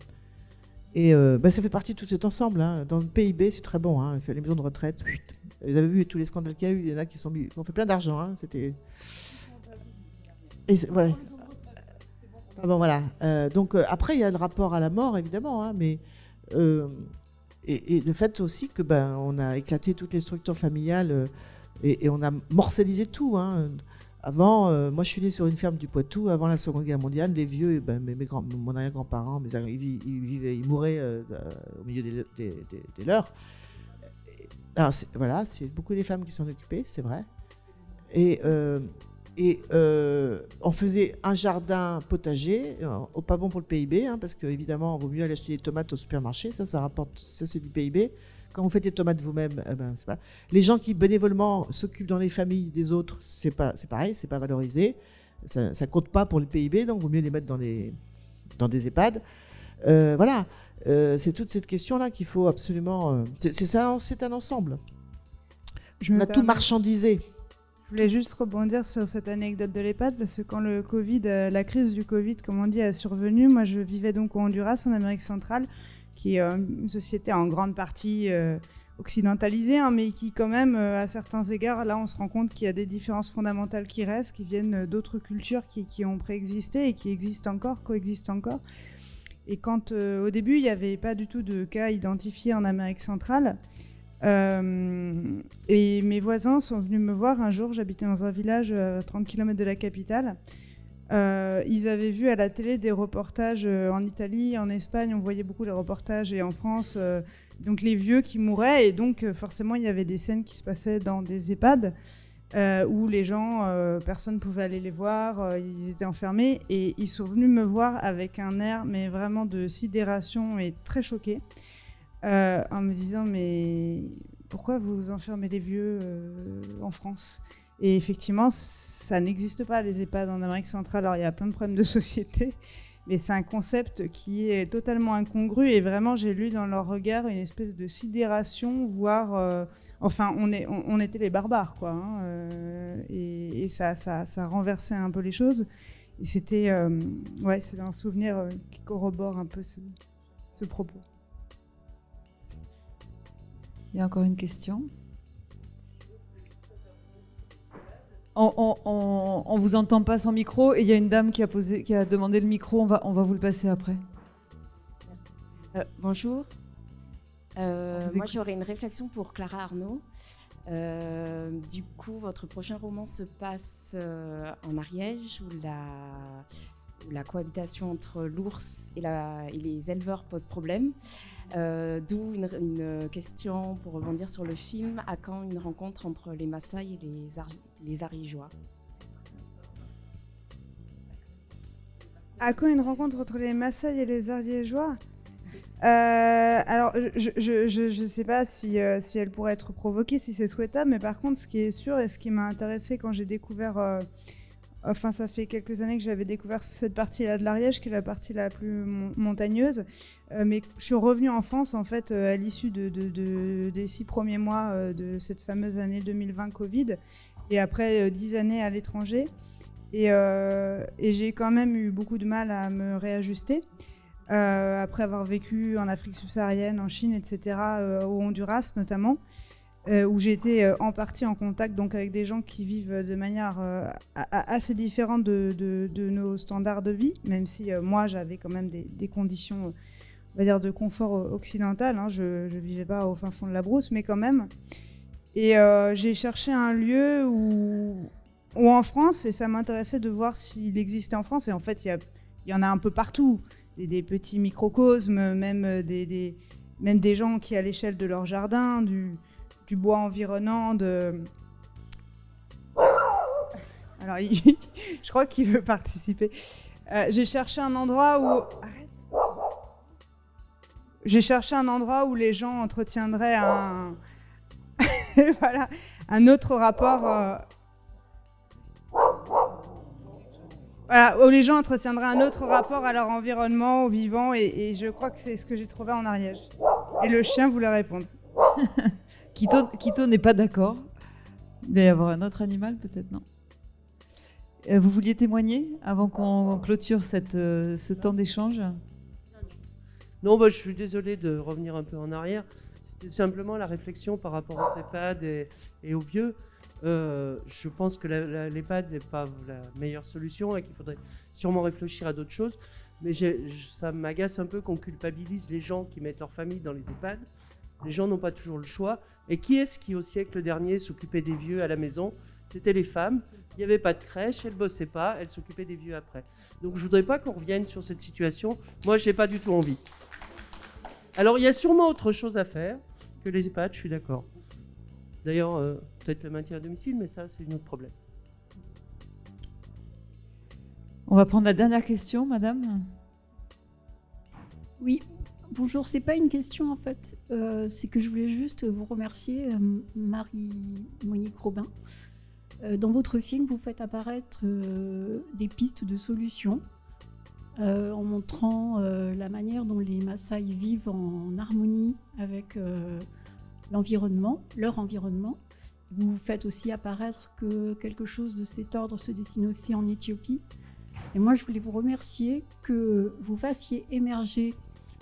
Et euh, bah, ça fait partie de tout cet ensemble. hein. Dans le PIB, c'est très bon. Hein. Les maisons de retraite. Vous avez vu tous les scandales qu'il y a eu. Il y en a qui ont fait plein d'argent. hein. C'était. Et. Ah. Euh, donc euh, après, il y a le rapport à la mort, évidemment, hein, mais euh, et, le fait aussi que ben on a éclaté toutes les structures familiales et, et on a morcellisé tout. hein. Avant, euh, moi, je suis né sur une ferme du Poitou. Avant la Seconde Guerre mondiale, les vieux, eh ben, mes, grands, mon arrière-grand-parents, mes arri- ils, vi- ils vivaient, ils mouraient euh, euh, au milieu des, leurs. Alors voilà, c'est beaucoup les femmes qui s'en occupaient, c'est vrai. Et, on faisait un jardin potager, au pas bon pour le PIB, hein, parce qu'évidemment, il vaut mieux aller acheter des tomates au supermarché, ça, ça rapporte, ça c'est du PIB. Quand vous faites des tomates vous-même, eh ben, c'est pas. Les gens qui bénévolement s'occupent dans les familles des autres, c'est pas, c'est pareil, c'est pas valorisé, ça, ça compte pas pour le PIB, donc il vaut mieux les mettre dans les, dans des EHPAD. Euh, voilà, Euh, c'est toute cette question-là qu'il faut absolument. euh, c'est, ça, c'est un ensemble. Je On a tout marchandisé. Je voulais juste rebondir sur cette anecdote de l'EHPAD parce que quand le Covid, la crise du Covid, comme on dit, a survenu, moi je vivais donc au Honduras, en Amérique centrale, qui est euh, une société en grande partie euh, occidentalisée, hein, mais qui quand même, euh, à certains égards, là on se rend compte qu'il y a des différences fondamentales qui restent, qui viennent d'autres cultures qui, ont préexisté et qui existent encore, coexistent encore. Et quand au début il n'y avait pas du tout de cas identifiés en Amérique centrale, et mes voisins sont venus me voir un jour, j'habitais dans un village à 30 km de la capitale. Euh, ils avaient vu à la télé des reportages euh, en Italie, en Espagne, on voyait beaucoup les reportages, et en France, euh, donc les vieux qui mouraient, et donc forcément il y avait des scènes qui se passaient dans des EHPAD où les gens, personne ne pouvait aller les voir, ils étaient enfermés, et ils sont venus me voir avec un air, mais vraiment de sidération et très choqués, euh, en me disant mais pourquoi vous enfermez les vieux en France? Et effectivement, ça n'existe pas les EHPAD en Amérique centrale. Alors il y a plein de problèmes de société, mais c'est un concept qui est totalement incongru et vraiment j'ai lu dans leur regard une espèce de sidération, voire euh, enfin on, était les barbares quoi. hein, euh, et ça, ça, ça renversait un peu les choses. Et c'était euh, ouais, c'est un souvenir euh, qui corrobore un peu ce propos. Il y a encore une question? On, on, on, on vous entend pas sans micro et il y a une dame qui a, posé, qui a demandé le micro, on va, on va vous le passer après. Euh, bonjour. Euh, moi, j'aurais une réflexion pour Clara Arnaud. Euh, du coup, votre prochain roman se passe en Ariège, où la, la cohabitation entre l'ours et, les éleveurs pose problème. Euh, D'où une, question pour rebondir sur le film. À quand une rencontre entre les Maasai et les, Ar- les Ariégeois À quand une rencontre entre les Maasai et les Ariégeois Euh, alors, je je sais pas si, euh, si elle pourrait être provoquée, si c'est souhaitable, mais par contre, ce qui est sûr et ce qui m'a intéressé quand j'ai découvert, enfin, ça fait quelques années que j'avais découvert cette partie-là de l'Ariège, qui est la partie la plus mon- montagneuse, euh, mais je suis revenue en France, en fait, euh, à l'issue de, de- de- des six premiers mois euh, de cette fameuse année 2020 Covid, et après dix années à l'étranger. Et, j'ai quand même eu beaucoup de mal à me réajuster. Après avoir vécu en Afrique subsaharienne, en Chine, etc., au Honduras notamment, où j'ai été euh, en partie en contact donc avec des gens qui vivent de manière euh, a- a- assez différente de, de- de nos standards de vie, même si euh, moi j'avais quand même des, conditions, euh, on va dire, de confort euh, occidental. hein. je ne vivais pas au fin fond de la brousse, mais quand même. Et euh, j'ai cherché un lieu où, ou en France, et ça m'intéressait de voir s'il existait en France. Et en fait, il y, en a un peu partout, des, petits microcosmes, même euh, des, des- même des gens qui, à l'échelle de leur jardin, du, du bois environnant, de... Alors, je crois qu'il veut participer. Euh, J'ai cherché un endroit où... Arrête. J'ai cherché un endroit où les gens entretiendraient un... voilà, un autre rapport... euh, Voilà, où les gens entretiendraient un autre rapport à leur environnement, au vivant, et, et je crois que c'est ce que j'ai trouvé en Ariège. Et le chien voulait répondre. Quito, n'est pas d'accord. Il doit y avoir un autre animal, peut-être, non Euh, Vous vouliez témoigner avant qu'on clôture euh, ce temps d'échange? Non, bah, je suis désolé de revenir un peu en arrière. C'était simplement la réflexion par rapport aux EHPAD et, et aux vieux. Euh, je pense que l'EHPAD n'est pas la meilleure solution et qu'il faudrait sûrement réfléchir à d'autres choses. Mais ça m'agace un peu qu'on culpabilise les gens qui mettent leur famille dans les EHPAD. Les gens n'ont pas toujours le choix. Et qui est-ce qui, au siècle dernier, s'occupait des vieux à la maison? C'était les femmes. Il n'y avait pas de crèche, elles ne bossaient pas, elles s'occupaient des vieux après. Donc je ne voudrais pas qu'on revienne sur cette situation. Moi, je n'ai pas du tout envie. Alors, il y a sûrement autre chose à faire que les EHPAD, je suis d'accord. D'ailleurs, euh, peut-être le maintien à domicile, mais ça, c'est un autre problème. On va prendre la dernière question, madame? Oui, bonjour. C'est pas une question en fait. Euh, c'est que je voulais juste vous remercier, euh, Marie-Monique Robin. dans votre film, vous faites apparaître des pistes de solutions euh, en montrant euh, la manière dont les Maasai vivent en harmonie avec euh, l'environnement, leur environnement. Vous faites aussi apparaître que quelque chose de cet ordre se dessine aussi en Éthiopie. Et moi, je voulais vous remercier que vous fassiez émerger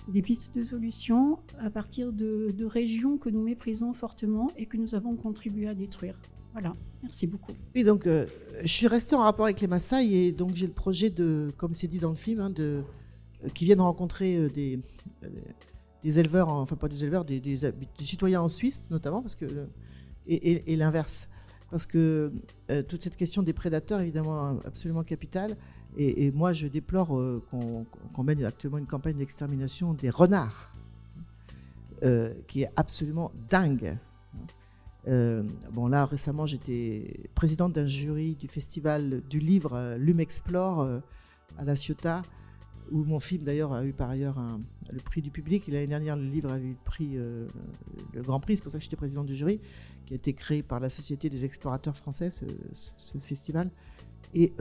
des pistes de solutions à partir de régions que nous méprisons fortement et que nous avons contribué à détruire. Voilà, merci beaucoup. Oui, donc euh, je suis restée en rapport avec les Maasai et donc j'ai le projet de, comme c'est dit dans le film, hein, de, euh, qui viennent rencontrer euh, des, éleveurs, enfin pas des éleveurs, des, des, citoyens en Suisse notamment, parce que, et, l'inverse. Parce que toute cette question des prédateurs, évidemment, absolument capitale. Et, moi, je déplore qu'on mène actuellement une campagne d'extermination des renards, qui est absolument dingue. Euh, bon, là, récemment, j'étais présidente d'un jury du festival du livre euh, Lume Explore euh, à La Ciotat, où mon film d'ailleurs a eu par ailleurs le prix du public. L'année dernière, le livre a eu le prix, le Grand Prix, c'est pour ça que j'étais présidente du jury, qui a été créé par la Société des explorateurs français, ce, festival. Et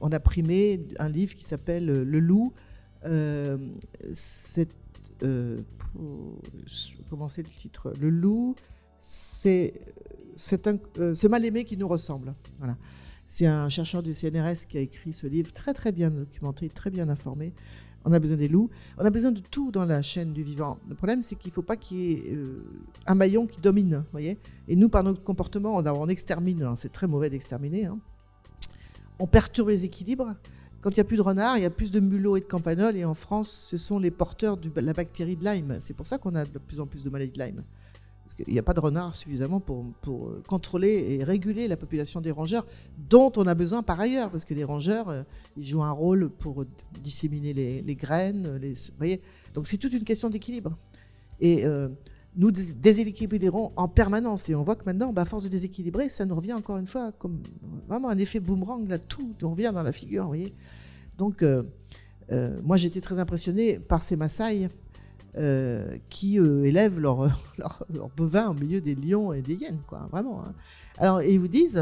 on a primé un livre qui s'appelle Le Loup. c'est, comment c'est le titre? Le Loup c'est euh, ce mal-aimé qui nous ressemble. Voilà. C'est un chercheur du CNRS qui a écrit ce livre, très très bien documenté, très bien informé. On a besoin des loups, on a besoin de tout dans la chaîne du vivant. Le problème, c'est qu'il ne faut pas qu'il y ait euh, un maillon qui domine, voyez? Et nous, par notre comportement, on, extermine. Hein. C'est très mauvais d'exterminer. Hein. On perturbe les équilibres. Quand il n'y a plus de renards, il y a plus de mulots et de campanols. Et en France, ce sont les porteurs de la bactérie de Lyme. C'est pour ça qu'on a de plus en plus de maladies de Lyme. Il n'y a pas de renards suffisamment pour, pour, euh, contrôler et réguler la population des rongeurs, dont on a besoin par ailleurs, parce que les rongeurs, euh, ils jouent un rôle pour disséminer les, graines. Les, vous voyez Donc c'est toute une question d'équilibre. Et euh, nous déséquilibrons en permanence. Et on voit que maintenant, bah, à force de déséquilibrer, ça nous revient encore une fois comme vraiment un effet boomerang, là, tout nous revient dans la figure. Voyez Donc, moi, j'étais très impressionné par ces Maasai euh, qui euh, élèvent leurs leur, leur bovins au milieu des lions et des hyènes, quoi, vraiment. Hein. Alors, ils vous disent,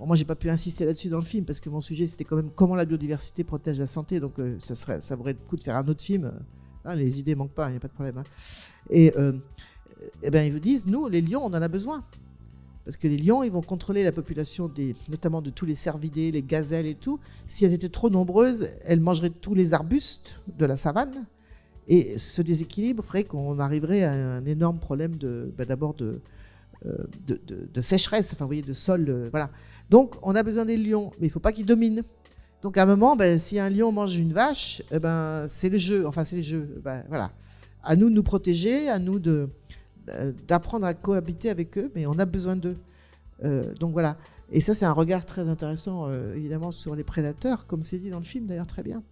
bon, moi j'ai pas pu insister là-dessus dans le film parce que mon sujet c'était quand même comment la biodiversité protège la santé, donc euh, ça, serait, ça vaudrait le coup de faire un autre film. Hein, les idées manquent pas, il n'y a pas de problème. Hein. Et, eh ben, ils vous disent, nous, les lions, on en a besoin. Parce que les lions, ils vont contrôler la population, des, notamment de tous les cervidés, les gazelles et tout. Si elles étaient trop nombreuses, elles mangeraient tous les arbustes de la savane. Et ce déséquilibre ferait qu'on arriverait à un énorme problème de, bah, d'abord de, euh, de, sécheresse, enfin, vous voyez, de sol. Euh, voilà. Donc, on a besoin des lions, mais il ne faut pas qu'ils dominent. Donc, à un moment, ben, si un lion mange une vache, eh ben, c'est le jeu. Enfin, c'est le jeu. Ben, voilà. À nous de nous protéger, à nous de, d'apprendre à cohabiter avec eux, mais on a besoin d'eux. donc, voilà. Et ça, c'est un regard très intéressant, évidemment, sur les prédateurs, comme c'est dit dans le film, d'ailleurs, très bien.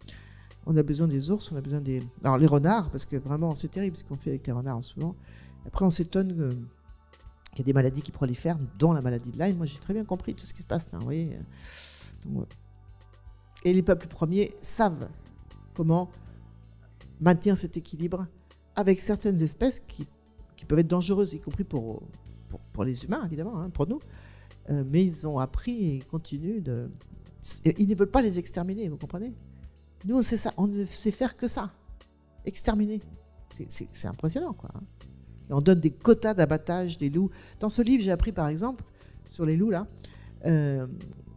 On a besoin des ours, on a besoin des. Alors les renards, parce que vraiment c'est terrible ce qu'on fait avec les renards en ce moment. Après, on s'étonne qu'il y a des maladies qui prolifèrent, dont la maladie de Lyme. Moi, j'ai très bien compris tout ce qui se passe là, vous voyez. Et les peuples premiers savent comment maintenir cet équilibre avec certaines espèces qui, peuvent être dangereuses, y compris pour, pour, les humains, évidemment, hein, pour nous. Euh, mais ils ont appris et continuent de. Ils ne veulent pas les exterminer, vous comprenez? Nous, on sait ça, on ne sait faire que ça. Exterminer. C'est impressionnant, quoi. Hein. On donne des quotas d'abattage des loups. Dans ce livre, j'ai appris, par exemple, sur les loups, là, euh,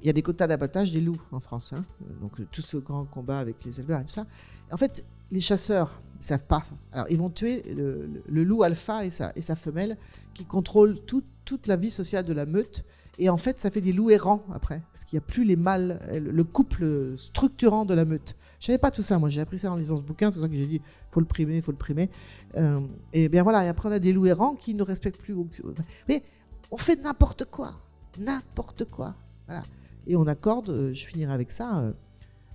il y a des quotas d'abattage des loups en France. hein. Donc tout ce grand combat avec les éleveurs et tout ça. En fait, les chasseurs ne savent pas. Alors ils vont tuer le, le- loup alpha et sa, et sa femelle qui contrôlent tout- toute la vie sociale de la meute. Et en fait, ça fait des loups errants après, parce qu'il n'y a plus les mâles, euh, le couple structurant de la meute. Je savais pas tout ça, moi j'ai appris ça en lisant ce bouquin, tout ça que j'ai dit, faut le primer, faut le primer. Euh, et bien voilà, et après on a des loups errants qui ne respectent plus. Mais on fait n'importe quoi, n'importe quoi. Voilà. Et on accorde, euh, je finirai avec ça,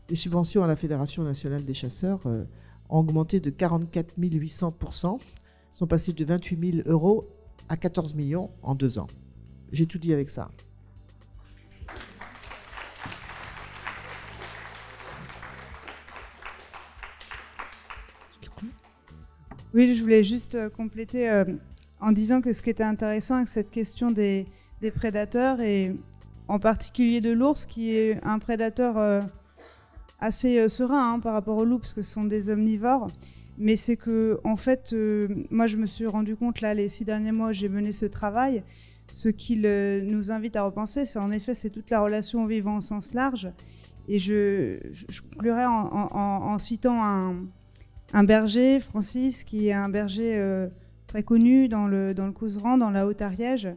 les subventions à la Fédération nationale des chasseurs ont augmenté de 44 800%, sont passées de 28 000 euros à 14 millions en deux ans. J'ai tout dit avec ça. Oui, je voulais juste euh, compléter euh, en disant que ce qui était intéressant avec cette question des, des prédateurs, et en particulier de l'ours, qui est un prédateur euh, assez euh, serein hein, par rapport au loup, parce que ce sont des omnivores, mais c'est que, en fait, euh, moi je me suis rendu compte, là, les six derniers mois, j'ai mené ce travail. Ce qu'il euh, nous invite à repenser, c'est en effet, c'est toute la relation au vivant au sens large. Et je, je, conclurai en, citant un, berger, Francis, qui est un berger très connu dans le, dans le Couserans, dans la Haute-Ariège,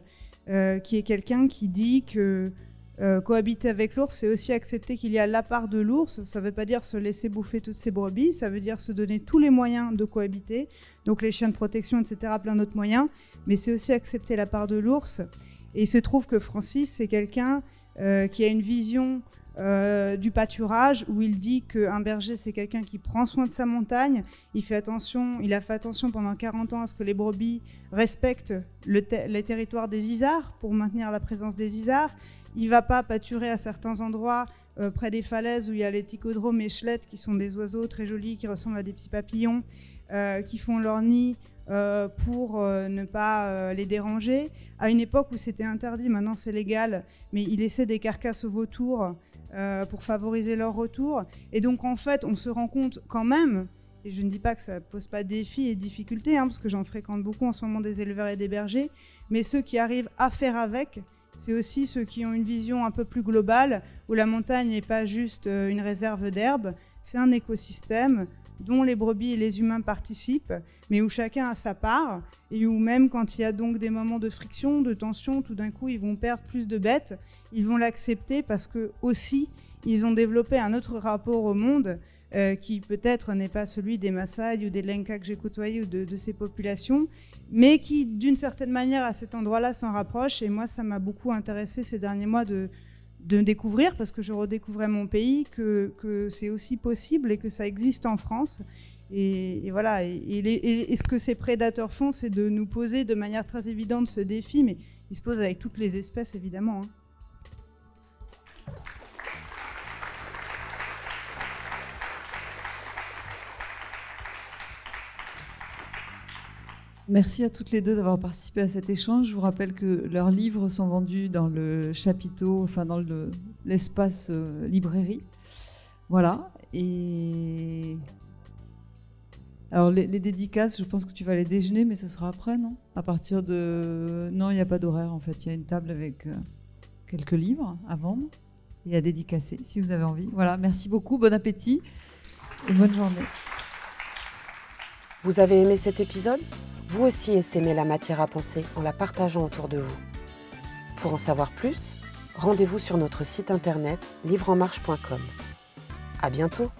qui est quelqu'un qui dit que euh, cohabiter avec l'ours, c'est aussi accepter qu'il y a la part de l'ours. Ça ne veut pas dire se laisser bouffer toutes ses brebis, ça veut dire se donner tous les moyens de cohabiter, donc les chiens de protection, etc., plein d'autres moyens, mais c'est aussi accepter la part de l'ours. Et il se trouve que Francis, c'est quelqu'un euh, qui a une vision euh, du pâturage où il dit qu'un berger, c'est quelqu'un qui prend soin de sa montagne. Il, fait attention, il a fait attention pendant 40 ans à ce que les brebis respectent les territoires des isards pour maintenir la présence des isards. Il va pas pâturer à certains endroits euh, près des falaises où il y a les ticodromes échelettes qui sont des oiseaux très jolis qui ressemblent à des petits papillons euh, qui font leur nid euh, pour ne pas les déranger. À une époque où c'était interdit, maintenant c'est légal, mais il laissait des carcasses aux vautours pour favoriser leur retour. Et donc en fait, on se rend compte quand même, et je ne dis pas que ça pose pas défis et difficultés, hein, parce que j'en fréquente beaucoup en ce moment des éleveurs et des bergers, mais ceux qui arrivent à faire avec, c'est aussi ceux qui ont une vision un peu plus globale, où la montagne n'est pas juste euh, une réserve d'herbe, c'est un écosystème dont les brebis et les humains participent, mais où chacun a sa part, et où même quand il y a donc des moments de friction, de tension, tout d'un coup ils vont perdre plus de bêtes, ils vont l'accepter parce que aussi ils ont développé un autre rapport au monde euh, qui peut-être n'est pas celui des Maasai ou des Lenka que j'ai côtoyés ou de, ces populations, mais qui d'une certaine manière à cet endroit-là s'en rapproche. Et moi, ça m'a beaucoup intéressé ces derniers mois de, de découvrir, parce que je redécouvrais mon pays, que, que c'est aussi possible et que ça existe en France. Et, voilà, et, ce que ces prédateurs font, c'est de nous poser de manière très évidente ce défi, mais il se pose avec toutes les espèces évidemment. hein. Merci à toutes les deux d'avoir participé à cet échange. Je vous rappelle que leurs livres sont vendus dans le chapiteau, enfin dans le- l'espace euh, librairie. Voilà. Et alors les, les dédicaces, je pense que tu vas les déjeuner, mais ce sera après, non? À partir de non, il n'y a pas d'horaire en fait. Il y a une table avec euh, quelques livres à vendre et à dédicacer si vous avez envie. Voilà. Merci beaucoup. Bon appétit et bonne journée. Vous avez aimé cet épisode? Vous aussi essaimez la matière à penser en la partageant autour de vous. Pour en savoir plus, rendez-vous sur notre site internet livreenmarche.com. À bientôt